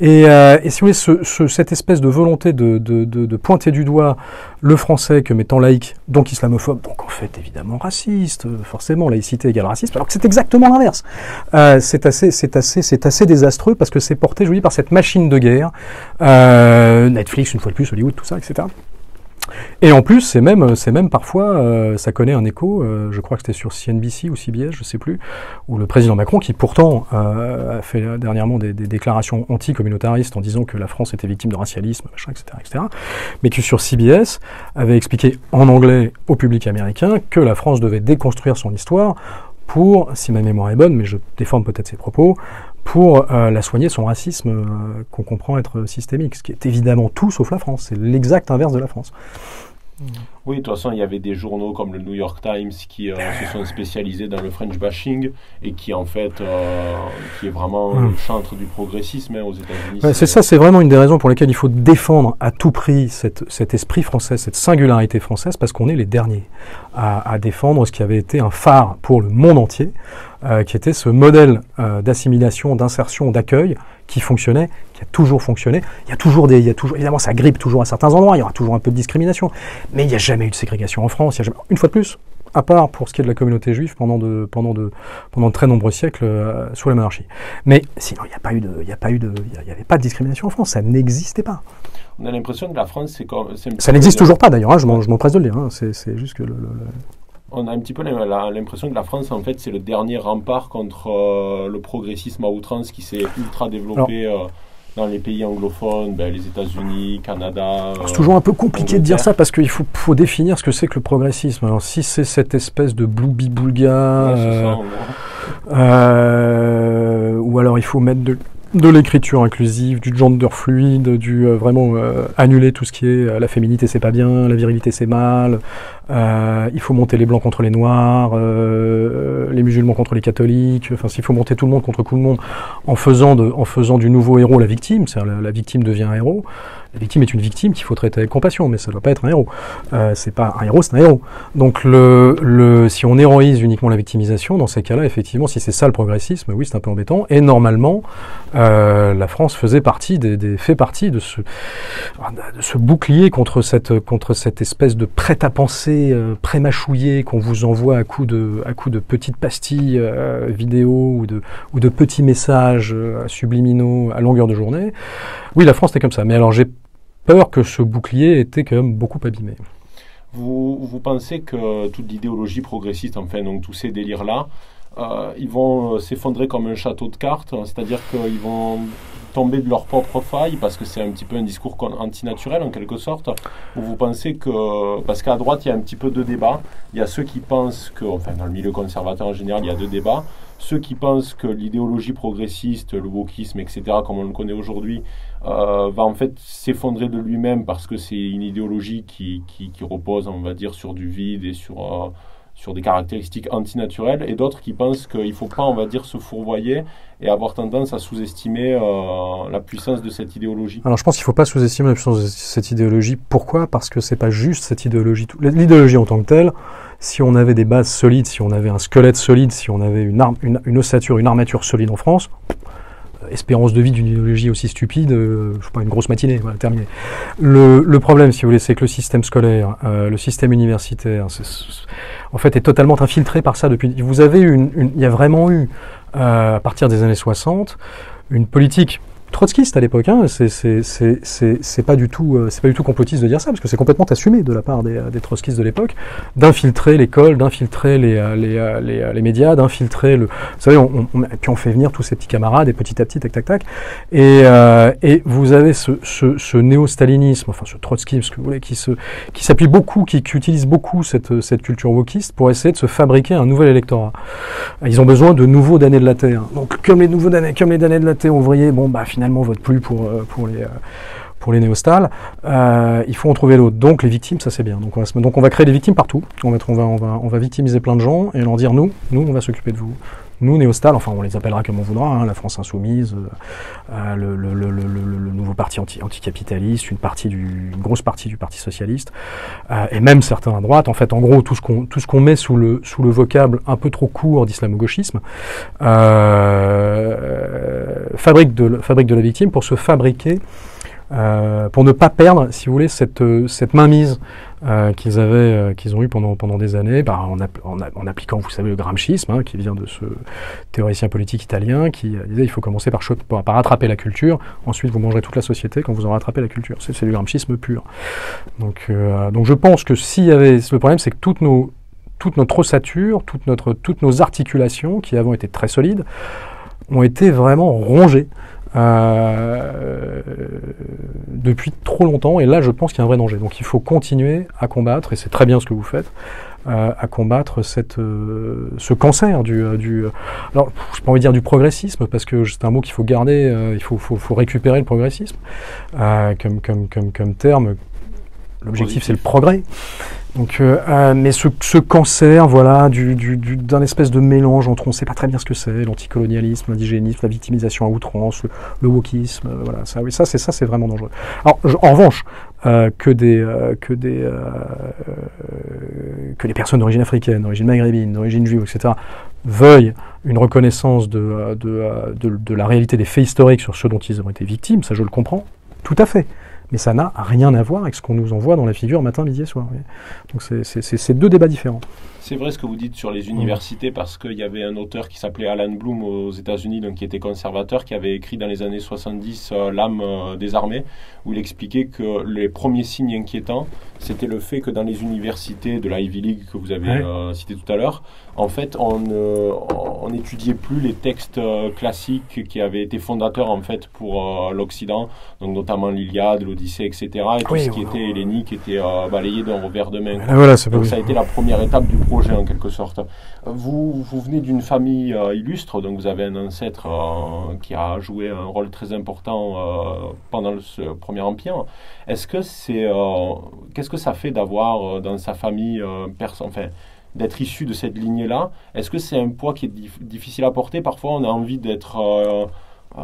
Et, euh, si vous voulez, ce, ce, cette espèce de volonté de, pointer du doigt le français comme étant laïque, donc islamophobe, donc en fait évidemment raciste, forcément, laïcité égale racisme, alors que c'est exactement l'inverse. Euh, c'est assez, assez, c'est assez désastreux parce que c'est porté, je vous dis, par cette machine de guerre, euh, Netflix une fois de plus, Hollywood, tout ça, etc. Et en plus, c'est même, c'est même parfois, euh, ça connaît un écho, euh, je crois que c'était sur CNBC ou CBS, je sais plus, où le président Macron, qui pourtant a fait dernièrement des, des déclarations anti-communautaristes en disant que la France était victime de racialisme, machin, etc., etc., mais qui sur CBS avait expliqué en anglais au public américain que la France devait déconstruire son histoire pour, si ma mémoire est bonne, mais je déforme peut-être ses propos, pour euh, la soigner son racisme euh, qu'on comprend être systémique, ce qui est évidemment tout sauf la France. C'est l'exact inverse de la France. Oui, de toute façon, il y avait des journaux comme le New York Times qui euh, se sont spécialisés dans le French bashing et qui, en fait, euh, qui est vraiment mmh. le chantre du progressisme hein, aux États-Unis. Ouais, c'est ça, c'est vraiment une des raisons pour lesquelles il faut défendre à tout prix cette, cet esprit français, cette singularité française, parce qu'on est les derniers à, à, défendre ce qui avait été un phare pour le monde entier, euh, qui était ce modèle euh, d'assimilation, d'insertion, d'accueil qui fonctionnait, qui a toujours fonctionné. Il y a toujours des, il y a toujours, évidemment, ça grippe toujours à certains endroits. Il y aura toujours un peu de discrimination, mais il n'y a jamais eu de ségrégation en France. Il y a jamais, une fois de plus, à part pour ce qui est de la communauté juive pendant de, pendant de, pendant de très nombreux siècles euh, sous la monarchie. Mais sinon, il n'y a pas eu de, il n'y a pas eu de, il n'y avait pas de discrimination en France. Ça n'existait pas. On a l'impression que la France, c'est comme, ça n'existe toujours pas d'ailleurs. Hein, je m'empresse de le dire. Hein, c'est juste que le, le, le on a un petit peu l'impression que la France, en fait, c'est le dernier rempart contre euh, le progressisme à outrance qui s'est ultra développé euh, dans les pays anglophones, ben, les États-Unis, Canada. c'est toujours un peu compliqué de dire ça parce qu'il faut, faut, définir ce que c'est que le progressisme. Alors, si c'est cette espèce de bloubi-boulga, ouais, euh, ou alors il faut mettre de de l'écriture inclusive, du gender fluide, du euh, vraiment euh, annuler tout ce qui est euh, la féminité c'est pas bien, la virilité c'est mal, il faut monter les blancs contre les noirs, les musulmans contre les catholiques, enfin s'il faut monter tout le monde contre tout le monde en faisant, de, en faisant du nouveau héros la victime, c'est-à-dire la, la, victime devient un héros, la victime est une victime qu'il faut traiter avec compassion, mais ça ne doit pas être un héros. Euh, c'est pas un héros, c'est un héros. Donc le, le, si on héroïse uniquement la victimisation, dans ces cas-là, effectivement, si c'est ça le progressisme, oui, c'est un peu embêtant. Et normalement, euh, la France faisait partie fait partie de ce, bouclier contre cette, contre cette espèce de prêt-à-penser euh, prémâchouillé qu'on vous envoie à coup de, à de petites pastilles euh, vidéo ou de, ou de petits messages euh, subliminaux à longueur de journée. Oui, la France était comme ça. Mais alors j'ai peur que ce bouclier était quand même beaucoup abîmé. Vous, vous pensez que toute l'idéologie progressiste, enfin, donc tous ces délires-là, euh, ils vont s'effondrer comme un château de cartes, c'est-à-dire qu'ils vont tomber de leur propre faille parce que c'est un petit peu un discours antinaturel en quelque sorte ou vous pensez que parce qu'à droite il y a un petit peu de débat il y a ceux qui pensent que enfin dans le milieu conservateur en général il y a deux débats. Ceux qui pensent que l'idéologie progressiste le wokisme etc comme on le connaît aujourd'hui euh, va en fait s'effondrer de lui-même parce que c'est une idéologie qui, qui, repose on va dire sur du vide et sur euh, sur des caractéristiques antinaturelles, et d'autres qui pensent qu'il ne faut pas, on va dire, se fourvoyer et avoir tendance à sous-estimer euh, la puissance de cette idéologie. Alors je pense qu'il ne faut pas sous-estimer la puissance de cette idéologie. Pourquoi? Parce que c'est pas juste cette idéologie. L'idéologie en tant que telle, si on avait des bases solides, si on avait un squelette solide, si on avait une, une, ossature, une armature solide en France, espérance de vie d'une idéologie aussi stupide, euh, je sais pas, une grosse matinée, voilà, terminé. Le, le, problème, si vous voulez, c'est que le système scolaire, le système universitaire, en fait, est totalement infiltré par ça depuis. Vous avez une, une il y a vraiment eu à partir des années 60, une politique trotskiste à l'époque. Hein, c'est pas du tout, euh, pas du tout complotiste de dire ça, parce que c'est complètement assumé de la part des, des trotskistes de l'époque, d'infiltrer l'école, d'infiltrer les, euh, les, euh, les, médias, d'infiltrer le. Vous savez, on, on, puis on fait venir tous ces petits camarades, et petit à petit, tac, tac, tac. Et, euh, et vous avez ce, ce, néo-stalinisme, enfin ce trotskisme, ce que vous voulez, qui se, qui s'appuie beaucoup, qui, qui, utilise beaucoup cette, cette culture wokiste pour essayer de se fabriquer un nouvel électorat. Ils ont besoin de nouveaux damnés de la terre. Donc comme les nouveaux damnés, comme les damnés de la terre ouvriers, bon bah finalement finalement vote plus pour, euh, pour les euh, pour les néostales, euh, il faut en trouver l'autre. Donc les victimes, ça c'est bien. Donc on, va créer des victimes partout. On va, on, va, on, va, on va victimiser plein de gens et leur dire nous, nous on va s'occuper de vous. Nous, néostales, enfin on les appellera comme on voudra, hein, la France insoumise, euh, le, le, le, le, nouveau parti anti, anticapitaliste, une, partie du, une grosse partie du Parti socialiste, euh, et même certains à droite. En fait, en gros, tout ce qu'on met sous le sous le vocable un peu trop court d'islamo-gauchisme euh, fabrique de fabrique de la victime pour se fabriquer euh, pour ne pas perdre, si vous voulez, cette, euh, cette mainmise euh, qu'ils avaient, euh, qu'ils ont eu pendant, pendant des années, bah, en, appliquant, vous savez, le gramscisme, hein, qui vient de ce théoricien politique italien, qui disait il faut commencer par, par, rattraper la culture, ensuite vous mangerez toute la société quand vous aurez rattrapé la culture. C'est du gramscisme pur. Donc, donc je pense que s'il y avait, le problème, c'est que toutes nos, toute notre ossature, toute notre, toutes nos articulations, qui avant étaient très solides, ont été vraiment rongées euh, depuis trop longtemps. Et là, je pense qu'il y a un vrai danger. Donc il faut continuer à combattre, et c'est très bien ce que vous faites, euh, à combattre cette, euh, ce cancer du, euh, du alors je pas envie de dire du progressisme parce que c'est un mot qu'il faut garder, euh, il faut, faut, faut, récupérer le progressisme comme, comme, comme, comme terme. L'objectif c'est le progrès. Donc, euh, euh, mais ce, ce, cancer, voilà, du, du, d'un espèce de mélange entre, on ne sait pas très bien ce que c'est, l'anticolonialisme, l'indigénisme, la victimisation à outrance, le, le wokisme, euh, voilà, ça, oui, ça, c'est ça, c'est vraiment dangereux. Alors, je, en revanche, euh, que des, euh, que des, que les personnes d'origine africaine, d'origine maghrébine, d'origine juive, etc., veuillent une reconnaissance de, de, de, de la réalité des faits historiques sur ceux dont ils ont été victimes, ça, je le comprends, tout à fait mais ça n'a rien à voir avec ce qu'on nous envoie dans la figure matin, midi et soir. Donc c'est deux débats différents. C'est vrai ce que vous dites sur les universités, parce qu'il y avait un auteur qui s'appelait Alan Bloom aux États-Unis, donc qui était conservateur, qui avait écrit dans les années 70 euh, L'âme euh, des armées, où il expliquait que les premiers signes inquiétants, c'était le fait que dans les universités de la Ivy League que vous avez ouais. euh, cité tout à l'heure, en fait, on n'étudiait plus les textes classiques qui avaient été fondateurs en fait pour l'Occident, donc notamment l'Iliade, l'Odyssée, etc. Et tout oui, ce qui était hellénique était balayé d'un revers de main. Voilà, donc ça a été la première étape du projet en quelque sorte. Vous, vous venez d'une famille euh, illustre, donc vous avez un ancêtre euh, qui a joué un rôle très important euh, pendant ce premier empire. Est-ce que c'est, qu'est-ce que ça fait d'avoir dans sa famille personne, enfin, d'être issu de cette lignée-là? Est-ce que c'est un poids qui est dif difficile à porter? Parfois, on a envie d'être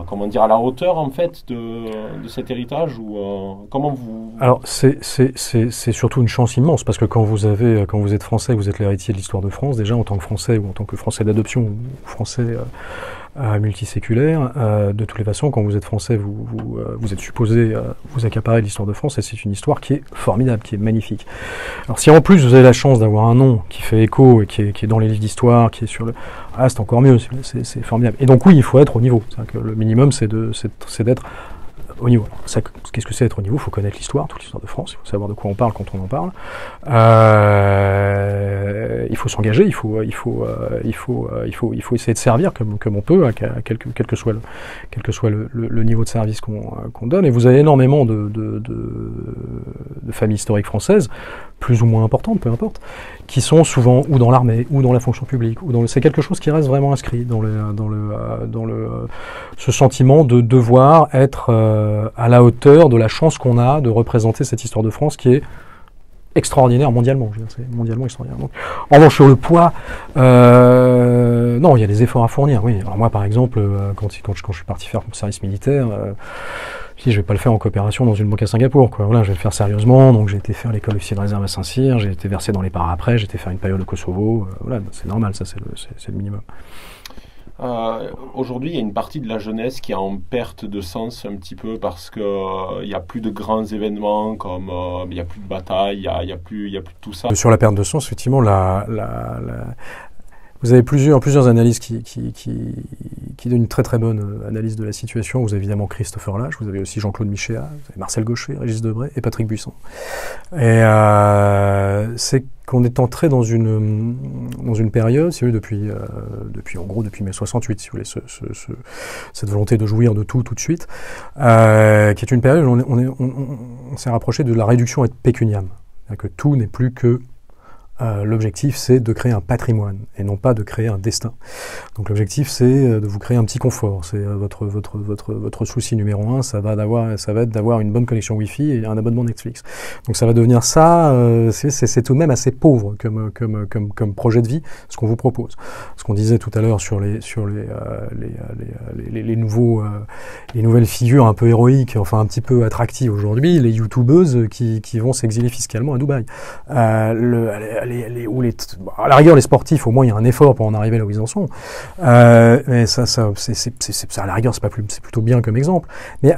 comment dire, à la hauteur en fait de, de cet héritage ou euh, comment vous Alors c'est surtout une chance immense parce que quand vous avez quand vous êtes français, vous êtes l'héritier de l'histoire de France déjà en tant que français ou en tant que français d'adoption ou français euh, euh, multiséculaire. Euh, de toutes les façons, quand vous êtes français, vous, vous, euh, vous êtes supposé vous accaparer l'histoire de France, et c'est une histoire qui est formidable, qui est magnifique. Alors si en plus vous avez la chance d'avoir un nom qui fait écho et qui est, qui est dans les livres d'histoire, qui est sur le... Ah, c'est encore mieux, c'est formidable. Et donc oui, il faut être au niveau. Que le minimum, c'est d'être au niveau. Qu'est-ce que c'est être au niveau Il faut connaître l'histoire, toute l'histoire de France, il faut savoir de quoi on parle quand on en parle. Euh, il faut s'engager, il faut, il, faut, euh, il, faut, euh, il, faut, il faut essayer de servir comme, comme on peut, à, quel, que, soit le, quel que soit le, niveau de service qu'on qu donne. Et vous avez énormément de, de, de, de familles historiques françaises plus ou moins importantes, peu importe, qui sont souvent ou dans l'armée, ou dans la fonction publique, ou dans le... c'est quelque chose qui reste vraiment inscrit dans le, dans le, dans le, ce sentiment de devoir être euh, à la hauteur de la chance qu'on a de représenter cette histoire de France qui est extraordinaire mondialement. C'est mondialement extraordinaire. Donc, en revanche, sur le poids, euh, non, il y a des efforts à fournir. Oui. Alors moi, par exemple, euh, quand, quand, je, suis parti faire mon service militaire, euh, je vais pas le faire en coopération dans une banque à Singapour, quoi. Voilà, je vais le faire sérieusement. Donc j'ai été faire l'école officier de réserve à Saint-Cyr, j'ai été versé dans les paras après, j'ai été faire une période au Kosovo. Euh, voilà, c'est normal, ça c'est le, le, minimum. Euh, Aujourd'hui, il y a une partie de la jeunesse qui est en perte de sens un petit peu parce qu'il euh, n'y a plus de grands événements comme euh, il n'y a plus de bataille, il n'y a, y a, plus, y a plus tout ça. Sur la perte de sens, effectivement, la, la, la vous avez plusieurs, analyses qui, donnent une très très bonne euh, analyse de la situation. Vous avez évidemment Christopher Lage, vous avez aussi Jean-Claude Michéa, Marcel Gaucher, Régis Debray et Patrick Buisson. Et euh, c'est qu'on est entré dans une, période, si vous voulez, depuis, euh, en gros, depuis mai 68, si vous voulez, ce, ce, ce, cette volonté de jouir de tout tout de suite, qui est une période où on, s'est rapproché de la réduction et pécuniam. Que tout n'est plus que euh, l'objectif c'est de créer un patrimoine et non pas de créer un destin. Donc l'objectif c'est euh, de vous créer un petit confort. C'est euh, votre votre votre votre souci numéro un, ça va d'avoir ça va être d'avoir une bonne connexion Wi-Fi et un abonnement Netflix. Donc ça va devenir ça. Euh, c'est tout de même assez pauvre comme comme comme comme projet de vie ce qu'on vous propose. Ce qu'on disait tout à l'heure sur les sur les les, les, les, les, nouveaux les nouvelles figures un peu héroïques, enfin un petit peu attractives aujourd'hui, les youtubeuses qui qui vont s'exiler fiscalement à Dubaï. le, les, les, ou les, à la rigueur, les sportifs, au moins, il y a un effort pour en arriver là où ils en sont. Euh, mais ça, ça, c'est, à la rigueur, c'est pas plus, c'est plutôt bien comme exemple. Mais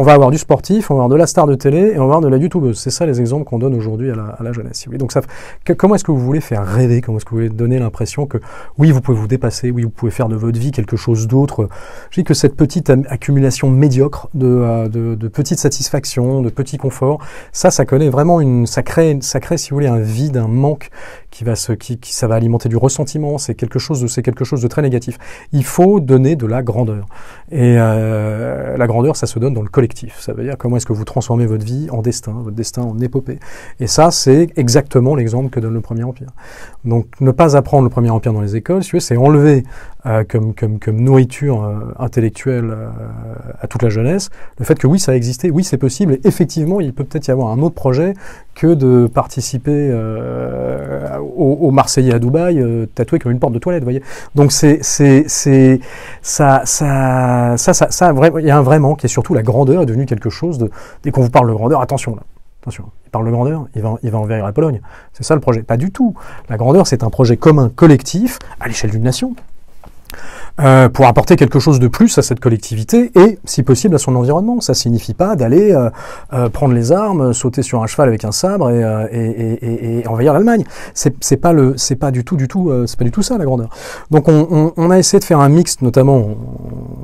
on va avoir du sportif, on va avoir de la star de télé et on va avoir de la youtubeuse. C'est ça les exemples qu'on donne aujourd'hui à la, à la, jeunesse. Donc ça, que, comment est-ce que vous voulez faire rêver? Comment est-ce que vous voulez donner l'impression que oui, vous pouvez vous dépasser, oui, vous pouvez faire de votre vie quelque chose d'autre? Je dis que cette petite accumulation médiocre de, euh, de, de petites satisfactions, de petits conforts, ça, ça connaît vraiment une, ça crée, ça crée, si vous voulez, un vide, un manque qui va se, qui, qui ça va alimenter du ressentiment. C'est quelque chose de, c'est quelque chose de très négatif. Il faut donner de la grandeur. Et euh, la grandeur, ça se donne dans le collectif. Ça veut dire comment est-ce que vous transformez votre vie en destin, votre destin en épopée. Et ça, c'est exactement l'exemple que donne le Premier Empire. Donc, ne pas apprendre le Premier Empire dans les écoles, c'est enlever euh, comme, nourriture euh, intellectuelle euh, à toute la jeunesse le fait que oui, ça a existé, oui, c'est possible. Et effectivement, il peut peut-être y avoir un autre projet que de participer euh, au, Marseillais à Dubaï, tatoué comme une porte de toilette. Donc il y a un vrai manque et surtout la grandeur est devenue quelque chose de dès qu'on vous parle de grandeur, attention là. Attention, il parle de grandeur, il va, il va envers la Pologne. C'est ça le projet. Pas du tout. La grandeur, c'est un projet commun, collectif, à l'échelle d'une nation. Euh, pour apporter quelque chose de plus à cette collectivité et, si possible, à son environnement. Ça signifie pas d'aller euh, euh, prendre les armes, sauter sur un cheval avec un sabre et, euh, et, et, et envahir l'Allemagne. C'est, c'est pas le, c'est pas du tout, du tout, c'est pas du tout ça la grandeur. Donc on, on, on, a essayé de faire un mix, notamment en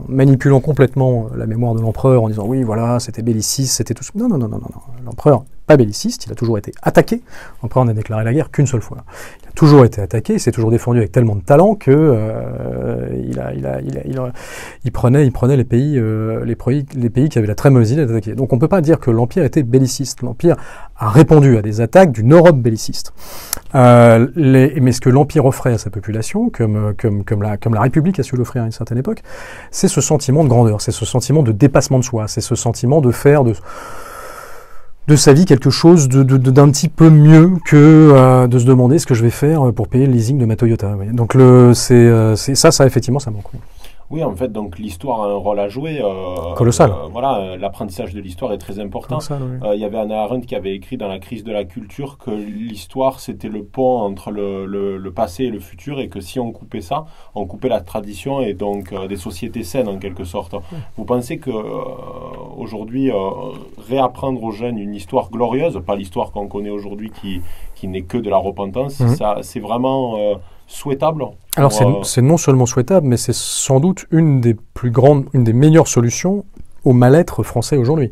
manipulant complètement la mémoire de l'empereur en disant oui, voilà, c'était belliciste, c'était tout. Non, non, non, non, non, non. L'empereur pas belliciste, il a toujours été attaqué. L'empereur n'a déclaré la guerre qu'une seule fois toujours été attaqué, il s'est toujours défendu avec tellement de talent que euh, il, a, il, a, il, a, il, a, il, prenait, il prenait les pays, euh, les pays qui avaient la très mauvaise idée d'attaquer. Donc on peut pas dire que l'empire était belliciste. L'empire a répondu à des attaques d'une Europe belliciste. Euh, les, mais ce que l'empire offrait à sa population, comme, comme, comme, la, comme la République a su l'offrir à une certaine époque, c'est ce sentiment de grandeur, c'est ce sentiment de dépassement de soi, c'est ce sentiment de faire de de sa vie quelque chose d'un de, de, petit peu mieux que euh, de se demander ce que je vais faire pour payer le leasing de ma Toyota. Donc le, c'est, euh, ça, ça effectivement, ça manque. Oui, en fait, donc l'histoire a un rôle à jouer. Euh, Colossal. Euh, voilà, l'apprentissage de l'histoire est très important. Il oui. euh, y avait Anna Arendt qui avait écrit dans la crise de la culture que l'histoire c'était le pont entre le, le, le, passé et le futur et que si on coupait ça, on coupait la tradition et donc euh, des sociétés saines en quelque sorte. Oui. Vous pensez que euh, aujourd'hui réapprendre aux jeunes une histoire glorieuse, pas l'histoire qu'on connaît aujourd'hui qui qui n'est que de la repentance, mmh. ça c'est vraiment souhaitable Alors c'est non seulement souhaitable, mais c'est sans doute une des plus grandes, une des meilleures solutions au mal-être français aujourd'hui.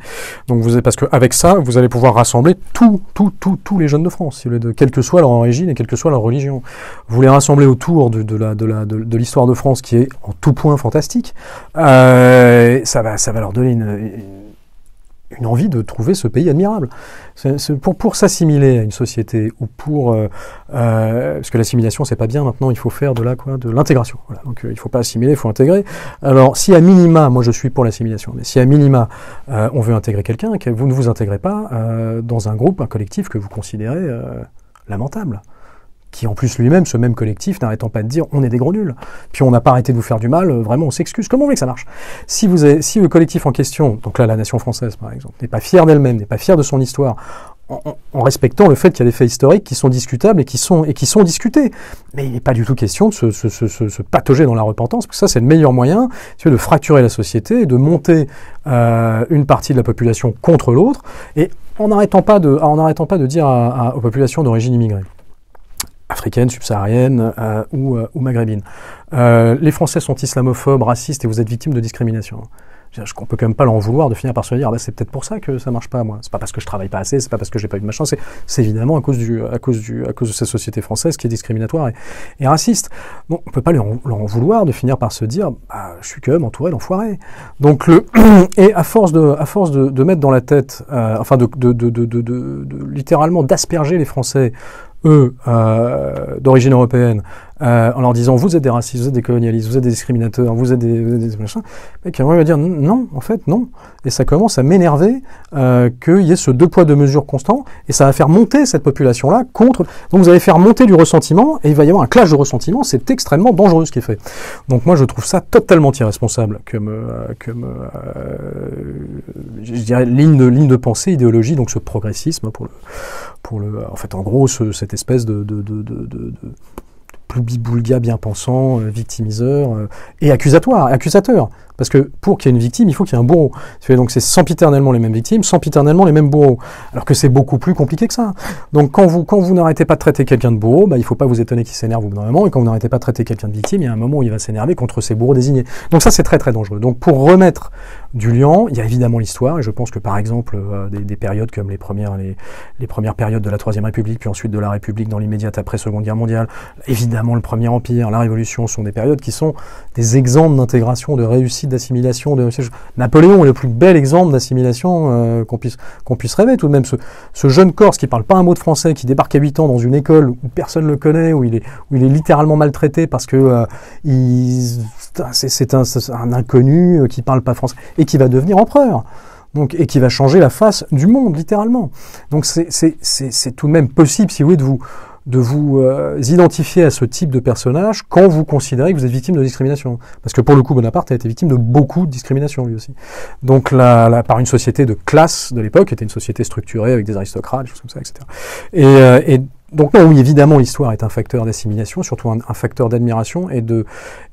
Donc vous parce qu'avec ça, vous allez pouvoir rassembler tous, tous, tous, tous les jeunes de France, si vous voulez, de, quelle que soit leur origine et quelle que soit leur religion. Vous les rassemblez autour de, de la, de la, de, de l'histoire de France qui est en tout point fantastique. Euh, ça va, ça va leur donner une, une une envie de trouver ce pays admirable. pour pour s'assimiler à une société ou pour euh, euh, parce que l'assimilation c'est pas bien maintenant, il faut faire de la quoi, de l'intégration. Donc euh, il faut pas assimiler, il faut intégrer. Alors si à minima, moi je suis pour l'assimilation, mais si à minima on veut intégrer quelqu'un, que vous ne vous intégrez pas dans un groupe, un collectif que vous considérez lamentable qui en plus lui-même, ce même collectif, n'arrêtant pas de dire on est des gros nuls, puis on n'a pas arrêté de vous faire du mal, euh, vraiment on s'excuse. Comment vous voulez que ça marche? Si, vous si le collectif en question, donc là la nation française par exemple, n'est pas fière d'elle-même, n'est pas fière de son histoire, en, respectant le fait qu'il y a des faits historiques qui sont discutables et qui sont, et qui sont discutés. Mais il n'est pas du tout question de se, se, patauger dans la repentance, parce que ça c'est le meilleur moyen de fracturer la société de monter euh, une partie de la population contre l'autre, et en n'arrêtant pas, de, en n'arrêtant pas de dire aux populations d'origine immigrée africaine, subsaharienne euh, ou, euh, ou, maghrébine. Euh, les Français sont islamophobes, racistes et vous êtes victime de discrimination. On peut quand même pas leur vouloir de finir par se dire ah bah, c'est peut-être pour ça que ça marche pas moi. C'est pas parce que je travaille pas assez, c'est pas parce que j'ai pas eu de machin, c'est évidemment à cause du à cause du à cause de cette société française qui est discriminatoire et, et raciste. Bon, on peut pas leur, en vouloir de finir par se dire bah, je suis quand même entouré d'enfoirés. Donc le et à force de à force de, de mettre dans la tête euh, enfin de, de, de littéralement d'asperger les Français eux, euh, d'origine européenne, euh, en leur disant vous êtes des racistes, vous êtes des colonialistes, vous êtes des discriminateurs, vous êtes des, vous êtes des machins, et qui va dire non, en fait, non. Et ça commence à m'énerver euh, qu'il y ait ce deux poids deux mesures constant, et ça va faire monter cette population-là contre. Donc vous allez faire monter du ressentiment, et il va y avoir un clash de ressentiment. C'est extrêmement dangereux ce qui est fait. Donc moi je trouve ça totalement irresponsable comme, euh, comme euh, je dirais ligne de ligne de pensée, idéologie, donc ce progressisme pour le pour le, en fait, en gros, ce, cette espèce de, de, de, de, de boulga bien pensant, euh, victimiseur euh, et accusatoire, accusateur. Parce que pour qu'il y ait une victime, il faut qu'il y ait un bourreau. Donc c'est sempiternellement les mêmes victimes, sempiternellement les mêmes bourreaux. Alors que c'est beaucoup plus compliqué que ça. Donc quand vous, quand vous n'arrêtez pas de traiter quelqu'un de bourreau, bah, il ne faut pas vous étonner qu'il s'énerve au bout d'un moment. Et quand vous n'arrêtez pas de traiter quelqu'un de victime, il y a un moment où il va s'énerver contre ses bourreaux désignés. Donc ça c'est très très dangereux. Donc pour remettre du lion, il y a évidemment l'histoire. Et je pense que par exemple euh, des, des, périodes comme les premières, les, les, premières périodes de la Troisième République, puis ensuite de la République dans l'immédiate après Seconde Guerre mondiale, évidemment le Premier Empire, la Révolution sont des périodes qui sont des exemples d'intégration, de réussite, d'assimilation, de Napoléon est le plus bel exemple d'assimilation euh, qu'on puisse, puisse rêver tout de même. Ce, ce, jeune Corse qui parle pas un mot de français, qui débarque à 8 ans dans une école où personne ne le connaît, où il est, où il est littéralement maltraité parce que euh, c'est, un, inconnu euh, qui parle pas français et qui va devenir empereur. Donc, et qui va changer la face du monde, littéralement. Donc c'est, tout de même possible, si voulez, de vous, de vous euh, identifier à ce type de personnage quand vous considérez que vous êtes victime de discrimination. Parce que pour le coup, Bonaparte a été victime de beaucoup de discrimination lui aussi. Donc là, par une société de classe de l'époque, qui était une société structurée avec des aristocrates, des choses comme ça, etc. Et, euh, et donc non, oui, évidemment, l'histoire est un facteur d'assimilation, surtout un, facteur d'admiration et de,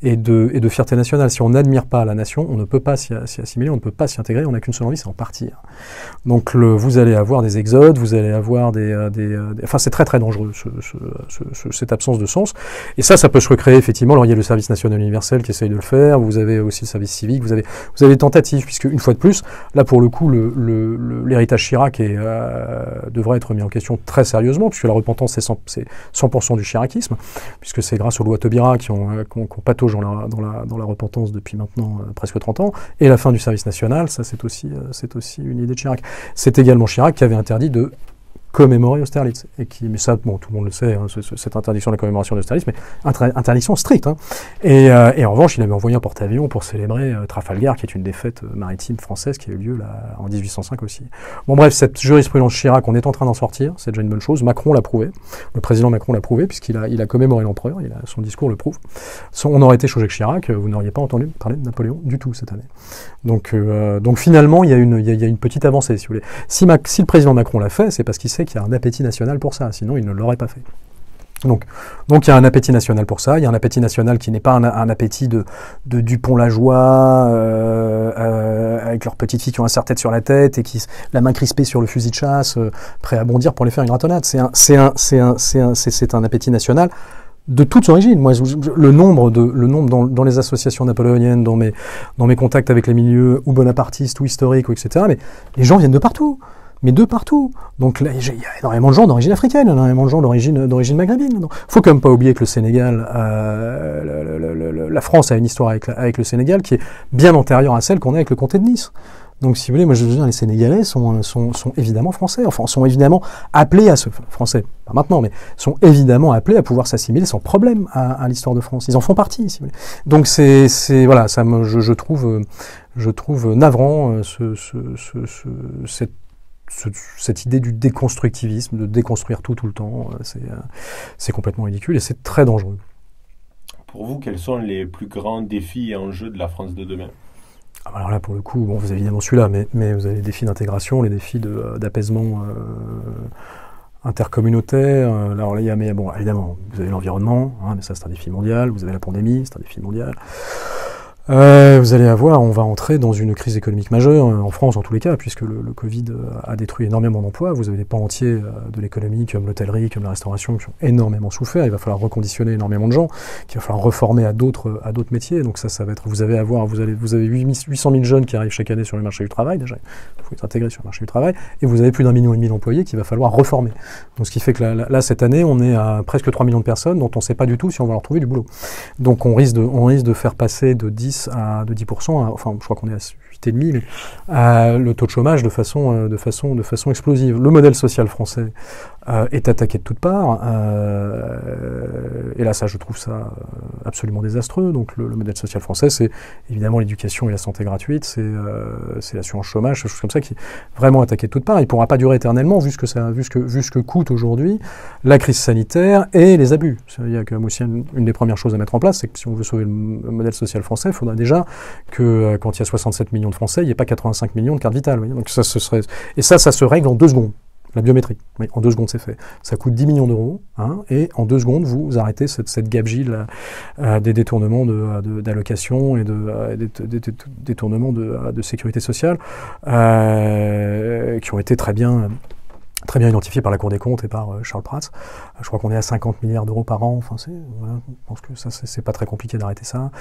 et, de, et de fierté nationale. Si on n'admire pas la nation, on ne peut pas s'y assimiler, on ne peut pas s'y intégrer, on n'a qu'une seule envie, c'est en partir. Donc le, vous allez avoir des exodes, vous allez avoir des... Euh, des, euh, des enfin, c'est très très dangereux, ce, ce, cette absence de sens. Et ça, ça peut se recréer effectivement. Alors il y a le service national universel qui essaye de le faire, vous avez aussi le service civique, vous avez, vous avez des tentatives, puisque une fois de plus, là pour le coup, l'héritage le, Chirac est, euh, devrait être mis en question très sérieusement, puisque la repentance c'est 100%, du chiracisme, puisque c'est grâce aux lois Taubira qui ont, euh, patauge dans la, dans, repentance depuis maintenant euh, presque 30 ans, et la fin du service national, ça c'est aussi, euh, c'est aussi une idée de Chirac. C'est également Chirac qui avait interdit de commémorer Austerlitz. Et qui, mais ça, bon, tout le monde le sait, hein, cette interdiction de la commémoration d'Austerlitz, mais interdiction stricte. Hein. Et, euh, et, en revanche, il avait envoyé un porte-avions pour célébrer euh, Trafalgar, qui est une défaite euh, maritime française qui a eu lieu là, en 1805 aussi. Bon, bref, cette jurisprudence Chirac, on est en train d'en sortir, c'est déjà une bonne chose. Macron l'a prouvé, le président Macron l'a prouvé, puisqu'il a, il a commémoré l'empereur, son discours le prouve. on aurait été que Chirac, vous n'auriez pas entendu parler de Napoléon du tout cette année. Donc, donc finalement, il y, a une, il, y a, une petite avancée, si vous voulez. Si, si le président Macron l'a fait, c'est parce qu'il sait qu'il y a un appétit national pour ça, sinon il ne l'aurait pas fait. Donc, donc il y a un appétit national pour ça. Il y a un appétit national qui n'est pas un, appétit de, Dupont-la-Joie euh, euh, avec leurs petites filles qui ont un serre-tête sur la tête et qui la main crispée sur le fusil de chasse, euh, prêt à bondir pour les faire une ratonnade. C'est un, c'est un, c'est un, c'est un, c'est un appétit national de toutes origines. Le nombre de, le nombre dans, les associations napoléoniennes, dans mes, dans mes contacts avec les milieux ou bonapartistes ou historiques etc. Mais les gens viennent de partout mais de partout. Donc là, il y a énormément de gens d'origine africaine, énormément de gens d'origine d'origine maghrébine. Il faut quand même pas oublier que le Sénégal, euh, la France a une histoire avec, avec, le Sénégal qui est bien antérieure à celle qu'on a avec le comté de Nice. Donc, si vous voulez, moi je veux dire, les Sénégalais sont, sont, sont évidemment français, enfin, sont évidemment appelés à se, français, pas maintenant, mais sont évidemment appelés à pouvoir s'assimiler sans problème à, l'histoire de France. Ils en font partie, si vous voulez. Donc, c'est, c'est voilà, ça me, je, je trouve, je trouve navrant euh, ce, ce, ce, cette cette idée du déconstructivisme, de déconstruire tout tout le temps, euh, euh, c'est complètement ridicule et c'est très dangereux. Pour vous, quels sont les plus grands défis et enjeux de la France de demain? Ah, alors là, pour le coup, bon, vous avez évidemment celui-là, mais, mais, vous avez les défis d'intégration, les défis d'apaisement euh, intercommunautaire. alors là, il y a, mais bon, évidemment, vous avez l'environnement, hein, mais ça c'est un défi mondial. Vous avez la pandémie, c'est un défi mondial. Euh, vous allez avoir, on va entrer dans une crise économique majeure, euh, en France en tous les cas, puisque le, Covid euh, a détruit énormément d'emplois. Vous avez des pans entiers de l'économie, comme l'hôtellerie, comme la restauration, qui ont énormément souffert. Il va falloir reconditionner énormément de gens, qu'il va falloir reformer à d'autres à d'autres métiers. Donc ça, ça va être. Vous avez avoir, vous avez vous avez 800 000 jeunes qui arrivent chaque année sur le marché du travail déjà. Il faut être intégré sur le marché du travail, et vous avez plus d'un million et demi d'employés qu'il va falloir reformer. Donc ce qui fait que là, cette année, on est à presque 3 millions de personnes dont on ne sait pas du tout si on va leur trouver du boulot. Donc on risque de on risque de faire passer de 10 à de 10 enfin je crois qu'on est à 8,5, mais euh, le taux de chômage de façon, euh, de, façon, de façon explosive. Le modèle social français euh, est attaqué de toutes parts. Euh, et là, ça, je trouve ça euh, absolument désastreux. Donc, le, modèle social français, c'est évidemment l'éducation et la santé gratuite, c'est l'assurance chômage, des choses comme ça qui est vraiment attaqué de toutes parts. Il ne pourra pas durer éternellement, vu ce que, ça, vu ce que, vu ce que coûte aujourd'hui la crise sanitaire et les abus. Il y a quand même aussi une, des premières choses à mettre en place, c'est que si on veut sauver le, modèle social français, il faudra déjà que quand il y a 67 millions de Français, il n'y ait pas 85 millions de cartes vitales. Donc ça, ce serait... Et ça, ça se règle en deux secondes. La biométrie, oui, en deux secondes c'est fait. Ça coûte 10 millions d'euros, hein, et en deux secondes vous arrêtez cette, cette gabegie euh, des détournements d'allocations de, et de, euh, des, détournements de, de, sécurité sociale euh, qui ont été très bien très bien identifié par la Cour des comptes et par euh, Charles Prats. Je crois qu'on est à 50 milliards d'euros par an. Enfin, voilà, je pense que ça, c'est pas très compliqué d'arrêter ça.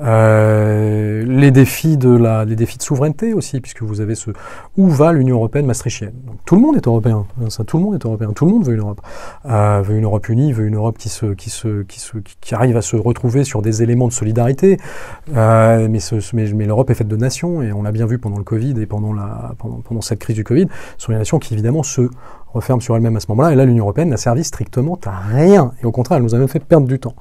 Euh, les défis de la, les défis de souveraineté aussi, puisque vous avez ce où va l'Union européenne maastrichtienne? Tout le monde est européen. Hein, ça, tout le monde est européen. Tout le monde veut une Europe, euh, veut une Europe unie, veut une Europe qui se, qui se, qui se, qui arrive à se retrouver sur des éléments de solidarité. Euh, mais, ce, mais, mais l'Europe est faite de nations et on l'a bien vu pendant le Covid et pendant la, pendant, pendant cette crise du Covid, ce sont les nations qui évidemment se referme sur elle-même à ce moment-là. Et là, l'Union européenne n'a servi strictement à rien. Et au contraire, elle nous a même fait perdre du temps.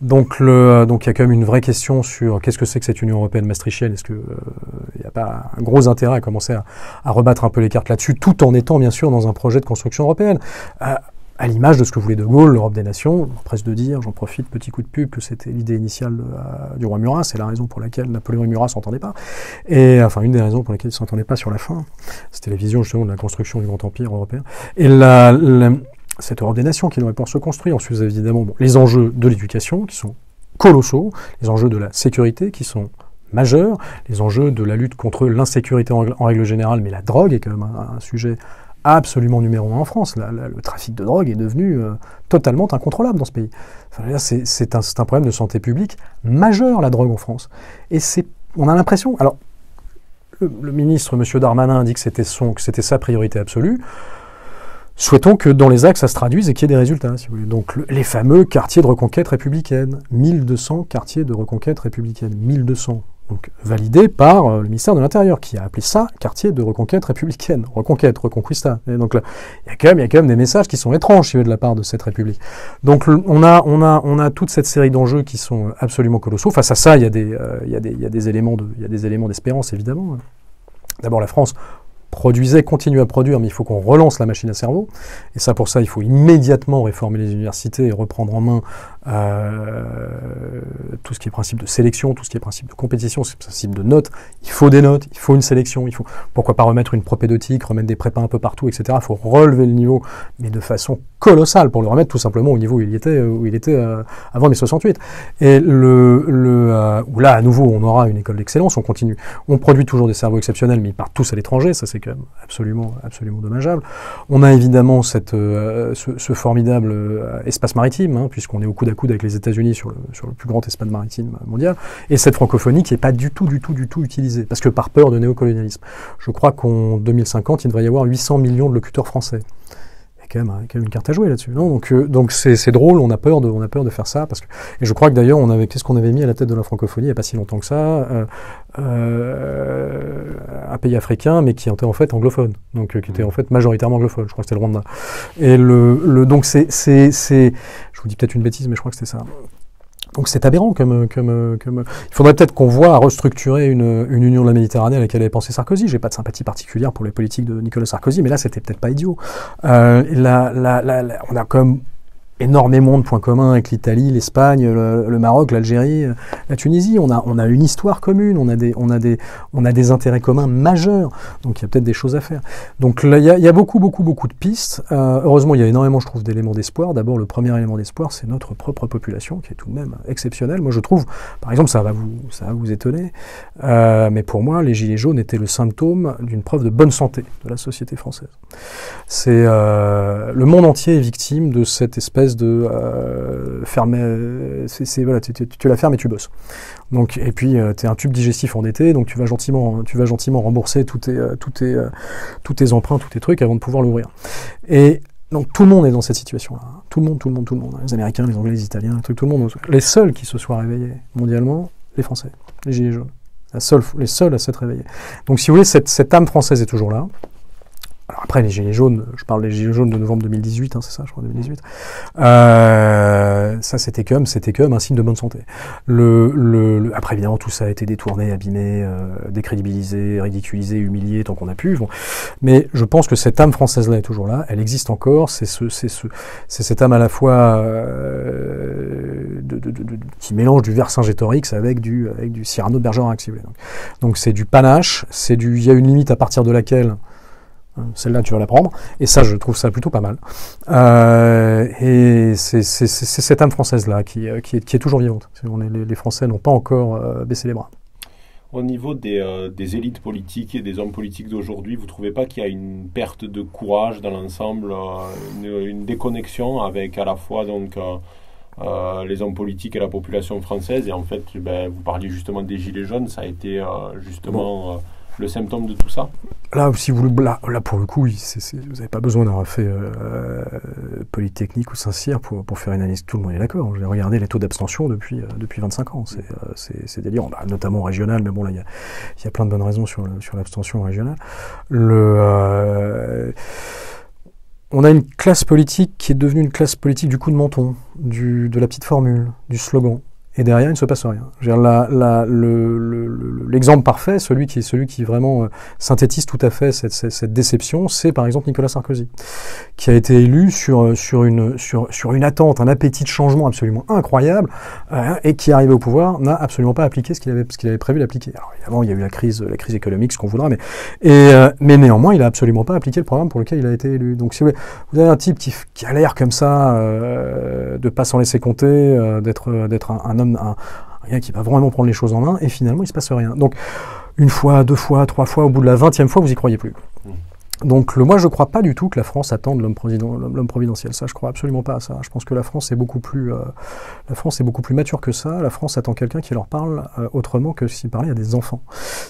Donc, le, donc il y a quand même une vraie question sur qu'est-ce que c'est que cette Union européenne maastrichtienne. Est-ce qu'il n'y euh, a pas un gros intérêt à commencer à, à rebattre un peu les cartes là-dessus, tout en étant bien sûr dans un projet de construction européenne? Euh, à l'image de ce que voulait De Gaulle, l'Europe des nations, presque de dire, j'en profite, petit coup de pub, que c'était l'idée initiale euh, du roi Murat, c'est la raison pour laquelle Napoléon et Murat s'entendaient pas, et enfin une des raisons pour lesquelles ils s'entendaient pas sur la fin, c'était la vision justement de la construction du grand empire européen, et la, cette Europe des nations qui devrait pouvoir se construire, ensuite évidemment bon, les enjeux de l'éducation qui sont colossaux, les enjeux de la sécurité qui sont majeurs, les enjeux de la lutte contre l'insécurité en, règle générale, mais la drogue est quand même un sujet absolument numéro un en France. le trafic de drogue est devenu euh, totalement incontrôlable dans ce pays. c'est un, problème de santé publique majeur, la drogue en France. Et on a l'impression... Alors, le, ministre, M. Darmanin, dit que c'était sa priorité absolue. Souhaitons que dans les actes, ça se traduise et qu'il y ait des résultats, si vous voulez. Donc, les fameux quartiers de reconquête républicaine. 1200 quartiers de reconquête républicaine. 1200 validé par euh, le ministère de l'Intérieur, qui a appelé ça quartier de reconquête républicaine, reconquête, reconquista. Et donc il y a quand même, des messages qui sont étranges de la part de cette République. Donc on a, toute cette série d'enjeux qui sont absolument colossaux. Face à ça, il y a des, euh, éléments y a des éléments d'espérance évidemment. D'abord la France produisait, continue à produire, mais il faut qu'on relance la machine à cerveau. Et ça, pour ça, il faut immédiatement réformer les universités et reprendre en main euh, tout ce qui est principe de sélection, tout ce qui est principe de compétition, ce principe de notes. Il faut des notes, il faut une sélection, il faut pourquoi pas remettre une propédotique, remettre des prépas un peu partout, etc. Il faut relever le niveau, mais de façon colossale pour le remettre tout simplement au niveau où il était, euh, où il était euh, avant mai 68. Et le, le euh, où là à nouveau on aura une école d'excellence, on continue, on produit toujours des cerveaux exceptionnels, mais ils partent tous à l'étranger, ça c'est quand même absolument, absolument dommageable. On a évidemment cette, ce, ce, formidable espace maritime, hein, puisqu'on est au coup coude avec les États-Unis sur le, sur le plus grand espace maritime mondial, et cette francophonie qui n'est pas du tout, du tout, du tout utilisée, parce que par peur de néocolonialisme. Je crois qu'en 2050, il devrait y avoir 800 millions de locuteurs français. Il y a quand même, quand même une carte à jouer là-dessus. Non? Donc, donc c'est drôle, on a peur de, on a peur de faire ça parce que. Et je crois que d'ailleurs, on avait, qu'est-ce qu'on avait mis à la tête de la francophonie il n'y a pas si longtemps que ça, un pays africain, mais qui était en fait anglophone, donc qui était en fait majoritairement anglophone. Je crois que c'était le Rwanda. Et le, le donc c'est, c'est, vous dis peut-être une bêtise, mais je crois que c'était ça. Donc c'est aberrant comme, comme, comme... Il faudrait peut-être qu'on voit à restructurer une, une, union de la Méditerranée à laquelle avait pensé Sarkozy. J'ai pas de sympathie particulière pour les politiques de Nicolas Sarkozy, mais là c'était peut-être pas idiot. Euh, on a comme énormément de points communs avec l'Italie, l'Espagne, le, Maroc, l'Algérie, la Tunisie. On a, on a une histoire commune, on a des, on a des, on a des intérêts communs majeurs. Donc il y a peut-être des choses à faire. Donc il y a, beaucoup, beaucoup, beaucoup de pistes. Euh, heureusement, il y a énormément, je trouve, d'éléments d'espoir. D'abord, le premier élément d'espoir, c'est notre propre population, qui est tout de même exceptionnelle. Moi, je trouve, par exemple, ça va vous, ça va vous étonner, euh, mais pour moi, les gilets jaunes étaient le symptôme d'une preuve de bonne santé de la société française. C'est euh, le monde entier est victime de cette espèce de euh, fermer. Euh, c'est, voilà, tu, la fermes et tu bosses. Donc, et puis, euh, tu es un tube digestif endetté, donc tu vas gentiment, tu vas gentiment rembourser tous tes, tous tes, tous tes emprunts, tous tes trucs avant de pouvoir l'ouvrir. Et donc tout le monde est dans cette situation-là. Tout le monde, tout le monde, tout le monde. Les Américains, les Anglais, les Italiens, tout le monde. Les seuls qui se soient réveillés mondialement, les Français, les Gilets jaunes. Les seuls à s'être réveillés. Donc si vous voulez, cette, cette âme française est toujours là. Alors après, les Gilets jaunes, je parle des Gilets jaunes de novembre 2018, hein, c'est ça, je crois, 2018. Euh, ça, c'était comme, c'était comme un signe de bonne santé. Le, le, après, évidemment, tout ça a été détourné, abîmé, euh, décrédibilisé, ridiculisé, humilié, tant qu'on a pu. Bon. Mais je pense que cette âme française-là est toujours là, elle existe encore. C'est ce, c'est ce, c'est cette âme à la fois euh, de, de, de, qui mélange du Vercingétorix avec du, avec du Cyrano de Bergerac, si vous. Donc, c'est du panache, c'est du, il y a une limite à partir de laquelle celle-là, tu vas la prendre. Et ça, je trouve ça plutôt pas mal. Euh, et c'est cette âme française-là qui, euh, qui, est, qui, est, toujours vivante. On est, les, Français n'ont pas encore euh, baissé les bras. Au niveau des, des, élites politiques et des hommes politiques d'aujourd'hui, vous ne trouvez pas qu'il y a une perte de courage dans l'ensemble, une, une, déconnexion avec à la fois donc, les hommes politiques et la population française? Et en fait, ben, vous parliez justement des Gilets jaunes, ça a été justement le symptôme de tout ça Là, si vous, là, là pour le coup, vous n'avez pas besoin d'avoir fait euh, Polytechnique ou Saint-Cyr pour, pour, faire une analyse. Tout le monde est d'accord. J'ai regardé les taux d'abstention depuis, euh, depuis 25 ans. C'est euh, délirant, bah, notamment régional, mais bon, là, il y a, y a, plein de bonnes raisons sur, sur l'abstention régionale. Le, euh, on a une classe politique qui est devenue une classe politique du coup de menton, de la petite formule, du slogan et derrière il ne se passe rien. L'exemple parfait, celui qui, celui qui vraiment euh, synthétise tout à fait cette, déception, c'est par exemple Nicolas Sarkozy, qui a été élu sur, euh, une, attente, un appétit de changement absolument incroyable, euh, et qui, arrivé au pouvoir, n'a absolument pas appliqué ce qu'il avait, prévu d'appliquer. Alors évidemment, il y a eu la crise, économique, ce qu'on voudra, mais, néanmoins, il n'a absolument pas appliqué le programme pour lequel il a été élu. Donc si vous, avez un type qui, a l'air comme ça, de pas s'en laisser compter, d'être d'être un, un homme un, gars qui va vraiment prendre les choses en main, et finalement, il se passe rien. Donc, une fois, deux fois, trois fois, au bout de la vingtième fois, vous y croyez plus. Mmh. Donc le, moi je ne crois pas du tout que la France attende l'homme providentiel. Ça, je crois absolument pas à ça. Je pense que la France est beaucoup plus, euh, la France est beaucoup plus mature que ça. La France attend quelqu'un qui leur parle euh, autrement que s'il parlait à des enfants.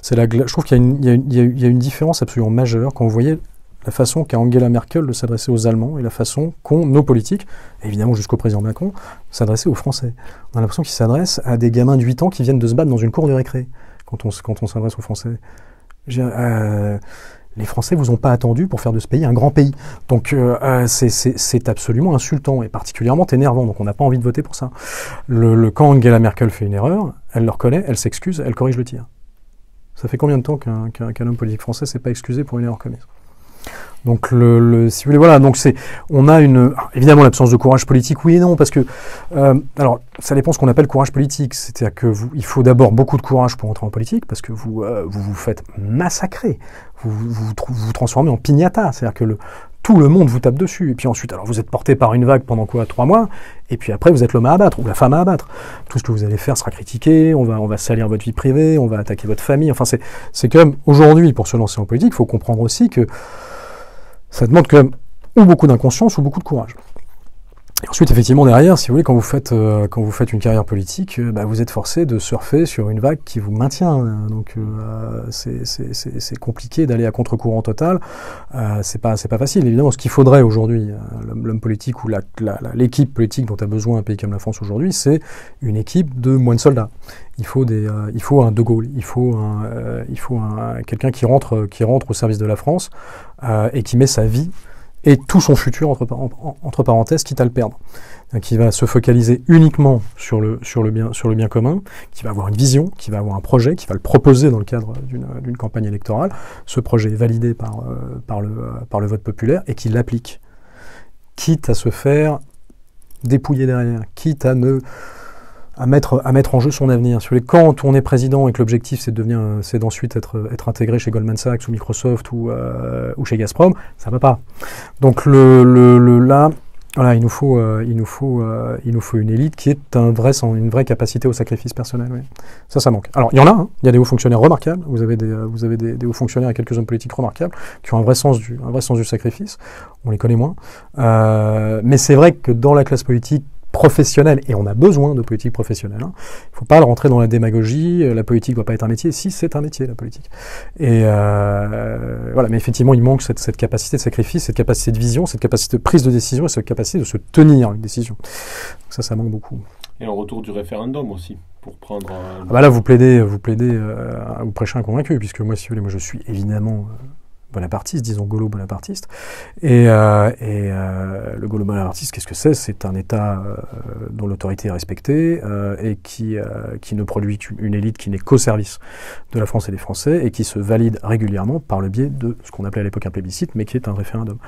C'est la, je trouve qu'il y, y, y, a une différence absolument majeure quand vous voyez la façon qu'a Angela Merkel de s'adresser aux Allemands et la façon qu'ont nos politiques, évidemment jusqu'au président Macron, s'adresser aux Français. On a l'impression qu'ils s'adressent à des gamins de 8 ans qui viennent de se battre dans une cour de récré quand on, s'adresse aux Français. Euh, les Français vous ont pas attendu pour faire de ce pays un grand pays. Donc euh, euh c'est absolument insultant et particulièrement énervant. Donc on n'a pas envie de voter pour ça. Le, quand Angela Merkel fait une erreur, elle le reconnaît, elle s'excuse, elle corrige le tir. Ça fait combien de temps qu'un homme politique français s'est pas excusé pour une erreur commise? Donc, le, le, si vous voulez, voilà. Donc, c'est, on a une, évidemment, l'absence de courage politique, oui et non, parce que, euh, alors, ça dépend ce qu'on appelle courage politique. C'est-à-dire que vous, il faut d'abord beaucoup de courage pour entrer en politique, parce que vous, euh, vous vous faites massacrer, vous vous, vous, transformez en pignata. C'est-à-dire que le, tout le monde vous tape dessus. Et puis ensuite, alors vous êtes porté par une vague pendant quoi? Trois mois? Et puis après, vous êtes l'homme à abattre ou la femme à abattre. Tout ce que vous allez faire sera critiqué. On va, on va salir votre vie privée. On va attaquer votre famille. Enfin, c'est, c'est quand même aujourd'hui pour se lancer en politique, il faut comprendre aussi que ça demande quand même ou beaucoup d'inconscience ou beaucoup de courage. Ensuite, effectivement, derrière, si vous voulez, quand vous faites, euh, quand vous faites une carrière politique, euh, bah, vous êtes forcé de surfer sur une vague qui vous maintient. Donc, euh, c'est compliqué d'aller à contre-courant total. Euh, c'est pas, pas facile. Évidemment, ce qu'il faudrait aujourd'hui, l'homme politique ou l'équipe politique dont a besoin un pays comme la France aujourd'hui, c'est une équipe de moins de soldats. Il faut des, il faut un De Gaulle, il faut un, il faut un, quelqu'un qui rentre, qui rentre au service de la France et qui met sa vie et tout son futur entre, parenthèses, quitte à le perdre. Qui va se focaliser uniquement sur le, bien, commun, qui va avoir une vision, qui va avoir un projet, qui va le proposer dans le cadre d'une campagne électorale. Ce projet est validé par, euh, le, euh, par le vote populaire et qui l'applique. Quitte à se faire dépouiller derrière, quitte à ne à mettre, à mettre en jeu son avenir. Quand on est président et que l'objectif c'est de devenir, c'est d'ensuite être, être intégré chez Goldman Sachs ou Microsoft ou, euh, ou chez Gazprom, ça va pas. Donc le, le, là, voilà, il nous faut, euh, il nous faut, euh, il nous faut une élite qui est un vrai, une vraie capacité au sacrifice personnel. Oui. Ça, ça manque. Alors il y en a. Hein. il y a des hauts fonctionnaires remarquables. Vous avez des, vous avez des, hauts fonctionnaires et quelques hommes politiques remarquables qui ont un vrai sens du, un vrai sens du sacrifice. On les connaît moins. mais c'est vrai que dans la classe politique professionnel, et on a besoin de politique professionnelle. Hein. Il ne faut pas rentrer dans la démagogie, euh, la politique ne doit pas être un métier, si c'est un métier la politique. Et euh, voilà, mais effectivement, il manque cette, cette, capacité de sacrifice, cette capacité de vision, cette capacité de prise de décision et cette capacité de se tenir une décision. Donc ça, ça manque beaucoup. Et un retour du référendum aussi, pour prendre... Ah bah là, vous plaidez, vous plaidez, euh, vous prêchez un convaincu, puisque moi, si vous voulez, moi je suis évidemment bonapartiste, disons gaulo-bonapartiste. Et, euh, et euh, le gaulo-bonapartiste, qu'est-ce que c'est? C'est un État euh, dont l'autorité est respectée et qui, qui ne produit une élite qui n'est qu'au service de la France et des Français et qui se valide régulièrement par le biais de ce qu'on appelait à l'époque un plébiscite, mais qui est un référendum.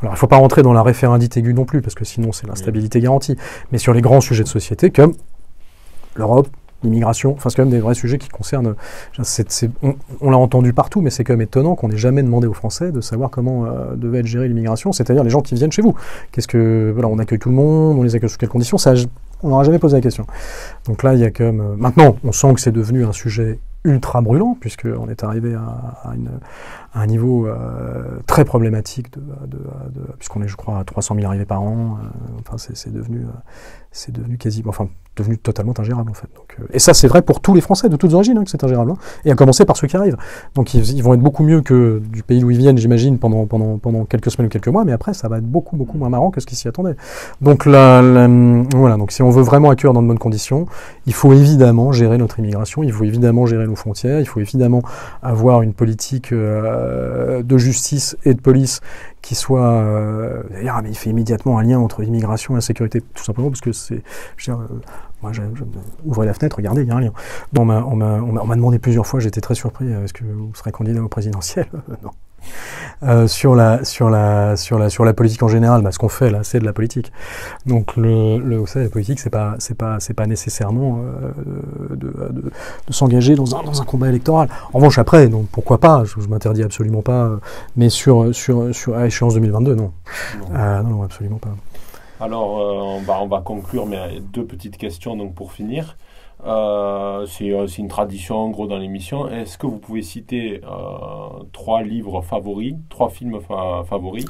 Alors il ne faut pas rentrer dans la référendite aiguë non plus, parce que sinon c'est l'instabilité garantie. Mais sur les grands sujets de société comme l'Europe, l'immigration. Enfin, c'est quand même des vrais sujets qui concernent. on, l'a entendu partout, mais c'est quand même étonnant qu'on n'ait jamais demandé aux Français de savoir comment euh, devait être gérée l'immigration, c'est-à-dire les gens qui viennent chez vous. Qu'est-ce que voilà, on accueille tout le monde, on les accueille sous quelles conditions Ça, on n'aura jamais posé la question. Donc là, il y a quand même. Euh, maintenant, on sent que c'est devenu un sujet ultra brûlant, puisqu'on est arrivé à, un niveau euh, très problématique, puisqu'on est, je crois, à 300 000 arrivées par an. enfin, c'est devenu, c'est devenu quasiment. Enfin, devenu totalement ingérable en fait. Donc, euh, et ça c'est vrai pour tous les Français de toutes origines hein, que c'est ingérable, hein. et à commencer par ceux qui arrivent. Donc ils, vont être beaucoup mieux que du pays d'où ils viennent, j'imagine, pendant, quelques semaines ou quelques mois, mais après ça va être beaucoup beaucoup moins marrant que ce qui s'y attendait. Donc là, voilà, donc si on veut vraiment accueillir dans de bonnes conditions, il faut évidemment gérer notre immigration, il faut évidemment gérer nos frontières, il faut évidemment avoir une politique euh, de justice et de police qui soit euh, ah, mais il fait immédiatement un lien entre immigration et sécurité tout simplement parce que c'est euh, moi la fenêtre regardez il y a un lien on m'a demandé plusieurs fois j'étais très surpris est-ce que vous serez candidat au présidentiel non euh, sur, la, sur, la, sur, la, sur la politique en général, bah, ce qu'on fait là, c'est de la politique. Donc, le, le, vous savez, la politique, c'est pas, c'est pas, c'est pas nécessairement euh, de, de, de s'engager dans un, dans un combat électoral. En revanche, après, donc, pourquoi pas Je, je m'interdis absolument pas, euh, mais sur, sur, sur à échéance 2022, non. Non, non, absolument pas. Alors, on, va, on va conclure, mais deux petites questions donc pour finir. Euh, euh, c'est une tradition en gros dans l'émission. Est-ce que vous pouvez citer euh, trois livres favoris, trois films favoris?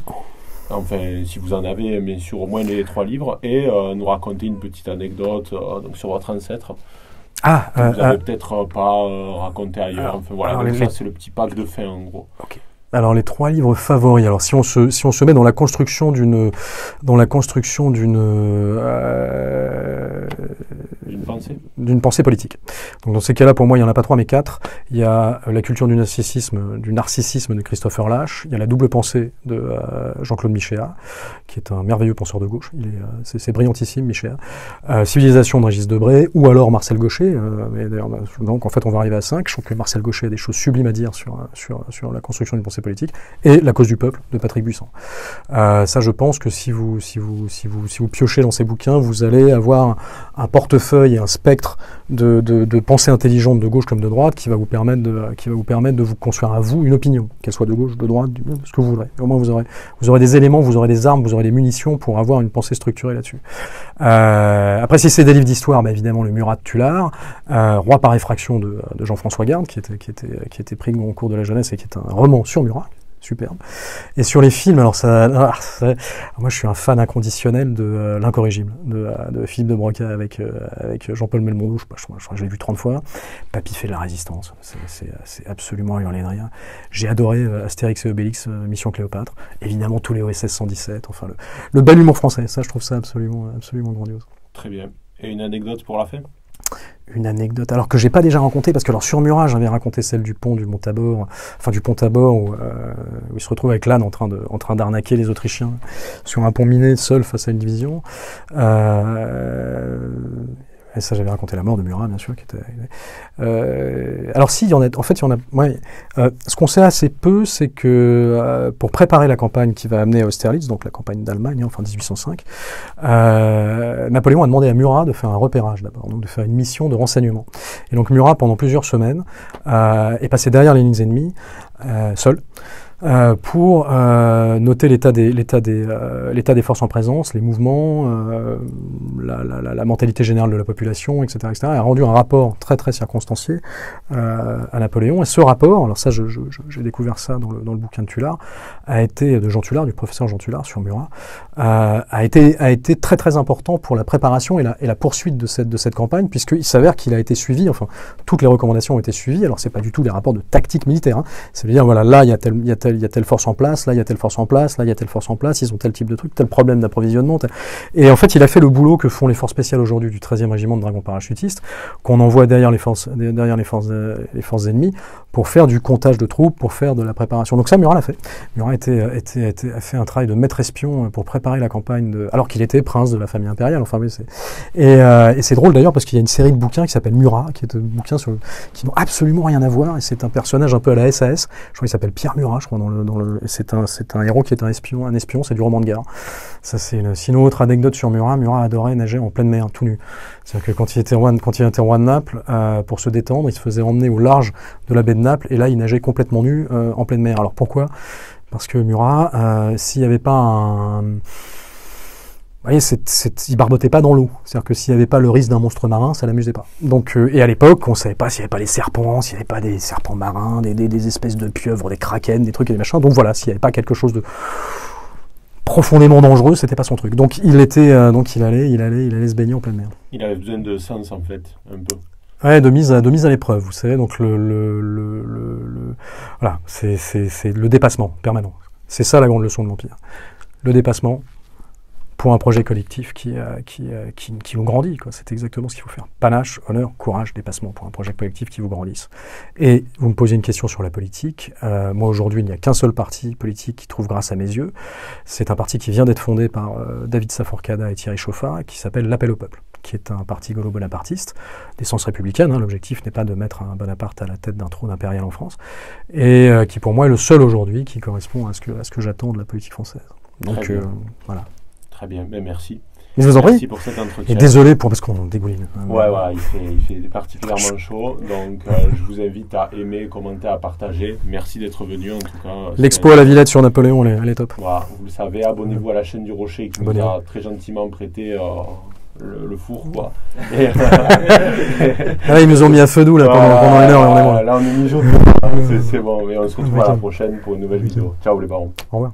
Enfin, si vous en avez, bien sûr, au moins les trois livres, et nous raconter une petite anecdote donc sur votre ancêtre. Ah, que vous n'avez peut-être pas raconté ailleurs. enfin voilà, ça c'est le petit pack de fin en gros. Ok. Alors les trois livres favoris. Alors si on se si on se met dans la construction d'une dans la construction d'une euh, d'une pensée politique. Donc dans ces cas-là, pour moi, il n'y en a pas trois, mais quatre. Il y a la culture du narcissisme, du narcissisme de Christopher Lash. Il y a la double pensée de euh, Jean-Claude Michéa, qui est un merveilleux penseur de gauche. Euh, c'est, brillantissime, Michéa. Civilisation de Régis Debray, ou alors Marcel Gaucher. mais donc en fait, on va arriver à cinq. Je trouve que Marcel Gaucher a des choses sublimes à dire sur sur sur la construction d'une pensée politique, et La cause du peuple de Patrick Buisson. Euh, ça, je pense que si vous, si, vous, si, vous, si vous piochez dans ces bouquins, vous allez avoir un, portefeuille et un spectre de, de, de, pensée intelligente de gauche comme de droite qui va vous permettre de, qui va vous, permettre de vous construire à vous une opinion, qu'elle soit de gauche, de droite, ce que vous voudrez. au moins, vous aurez, vous aurez des éléments, vous aurez des armes, vous aurez des munitions pour avoir une pensée structurée là-dessus. Euh, après, si c'est des livres d'histoire, bah, évidemment, le Murat de Tullard, euh, Roi par effraction de, de Jean-François Garde, qui était, qui, était, qui était pris au cours de la jeunesse et qui est un roman sur Murat superbe. Et sur les films, alors ça, ah, moi je suis un fan inconditionnel de euh, L'incorrigible, de, euh, de Philippe de Broca avec, euh, Jean-Paul Melmondo, je, je, je je l'ai vu 30 fois. Papy fait de la résistance, c'est- absolument hurler de rien. J'ai adoré Astérix et Obélix, Mission Cléopâtre, évidemment tous les OSS 117, enfin le, le bel humour français, ça je trouve ça absolument, absolument grandiose. Très bien. Et une anecdote pour la fin? Une anecdote, alors que j'ai pas déjà raconté, parce que alors sur Murat, j'avais raconté celle du pont du Mont Tabor, enfin du pont Tabor, où, euh, où il se retrouve avec l'âne en train de, d'arnaquer les Autrichiens sur un pont miné, seul face à une division. Euh, et ça, j'avais raconté la mort de Murat, bien sûr, qui était. Euh, alors si, il y en a, en fait, il y en a. Ouais, euh, ce qu'on sait assez peu, c'est que euh, pour préparer la campagne qui va amener à Austerlitz, donc la campagne d'Allemagne, hein, enfin 1805, euh, Napoléon a demandé à Murat de faire un repérage d'abord, donc de faire une mission de renseignement. Et donc Murat, pendant plusieurs semaines, euh, est passé derrière les lignes ennemies, euh, seul, euh, pour euh, noter l'état des, l'état, des, euh, l'état des forces en présence, les mouvements, euh, la, la, la, mentalité générale de la population, etc. etc. et a rendu un rapport très très circonstancié à Napoléon. Et ce rapport, alors ça je, je, j'ai découvert ça dans le, dans le bouquin de Tullard, a été de Jean Tullard, du professeur Jean Tullard sur Murat, a, été, a été très très important pour la préparation et la, et la poursuite de cette, de cette campagne, puisqu'il s'avère qu'il a été suivi, enfin toutes les recommandations ont été suivies, alors c'est pas du tout des rapports de tactique militaire, hein. voilà là il y, a il y a telle force en place, là il y a telle force en place, là il y a telle force en place, ils ont tel type de truc, tel problème d'approvisionnement. Et en fait il a fait le boulot que font les forces spéciales aujourd'hui du 13e régiment de dragons parachutistes, qu'on envoie derrière les forces, derrière les forces, euh, les forces ennemies, pour faire du comptage de troupes, pour faire de la préparation. Donc ça Murat l'a fait. Murat a, été, a, été, a, fait un travail de maître espion pour préparer la campagne, alors qu'il était prince de la famille impériale. Enfin, oui, c'est, et, euh, et c'est drôle d'ailleurs parce qu'il y a une série de bouquins qui s'appelle Murat, qui est un bouquin sur, qui n'ont absolument rien à voir. Et c'est un personnage un peu à la SAS. Je crois qu'il s'appelle Pierre Murat, je crois, c'est un, héros qui est un espion, un espion, c'est du roman de guerre. Ça, c'est sinon, autre anecdote sur Murat, Murat adorait nager en pleine mer, tout nu. C'est-à-dire que quand il était roi, roi de Naples, euh, pour se détendre, il se faisait emmener au large de la baie de Naples, et là, il nageait complètement nu euh, en pleine mer. Alors pourquoi? Parce que Murat, euh, s'il n'y avait pas un... Vous voyez, c'est, c'est, il barbotait pas dans l'eau. C'est-à-dire que s'il n'y avait pas le risque d'un monstre marin, ça l'amusait pas. Donc, euh, et à l'époque, on ne savait pas s'il n'y avait pas les serpents, s'il n'y avait pas des serpents marins, des, des, des espèces de pieuvres, des kraken, des trucs et des machins. Donc voilà, s'il n'y avait pas quelque chose de profondément dangereux, c'était pas son truc. Donc il était, euh, donc il allait, il allait, il allait se baigner en pleine mer. Il avait besoin de sens en fait, un peu. Ouais, de mise à, de mise à l'épreuve, vous savez. Donc le, le, le, le, le- voilà, c'est, c'est, c'est le dépassement permanent. C'est ça la grande leçon de l'empire. Le dépassement pour un projet collectif qui, euh, qui, euh, qui, qui vous grandit. C'est exactement ce qu'il faut faire. Panache, honneur, courage, dépassement pour un projet collectif qui vous grandisse. Et vous me posez une question sur la politique. Euh, moi aujourd'hui, il n'y a qu'un seul parti politique qui trouve grâce à mes yeux. C'est un parti qui vient d'être fondé par David Saforcada et Thierry Chauffat, qui s'appelle l'Appel au peuple, qui est un parti gaulo-bonapartiste d'essence républicaine. hein. L'objectif n'est pas de mettre un Bonaparte à la tête d'un trône impérial en France, et qui pour moi est le seul aujourd'hui qui correspond à ce que, à ce que j'attends de la politique française. Donc voilà. Très bien, ben, merci. Mais je vous en prie. Merci pour cet Et entretien. désolé pour parce qu'on dégouline. Ouais, voilà, il fait, il fait particulièrement chaud. Donc, euh, je vous invite à aimer, commenter, à partager. Merci d'être venu, en tout cas. L'expo à la Villette sur Napoléon, elle est, elle est top. Voilà, vous le savez, abonnez-vous à la chaîne du Rocher qui nous a très gentiment prêté euh, le, le four, quoi. Et, Ah, ils nous ont mis à feu doux là pendant, pendant une heure, et on est. Là, on est mijoté. C'est c'est bon, mais on se retrouve à la prochaine pour une nouvelle vidéo. Ciao les parents. Au revoir.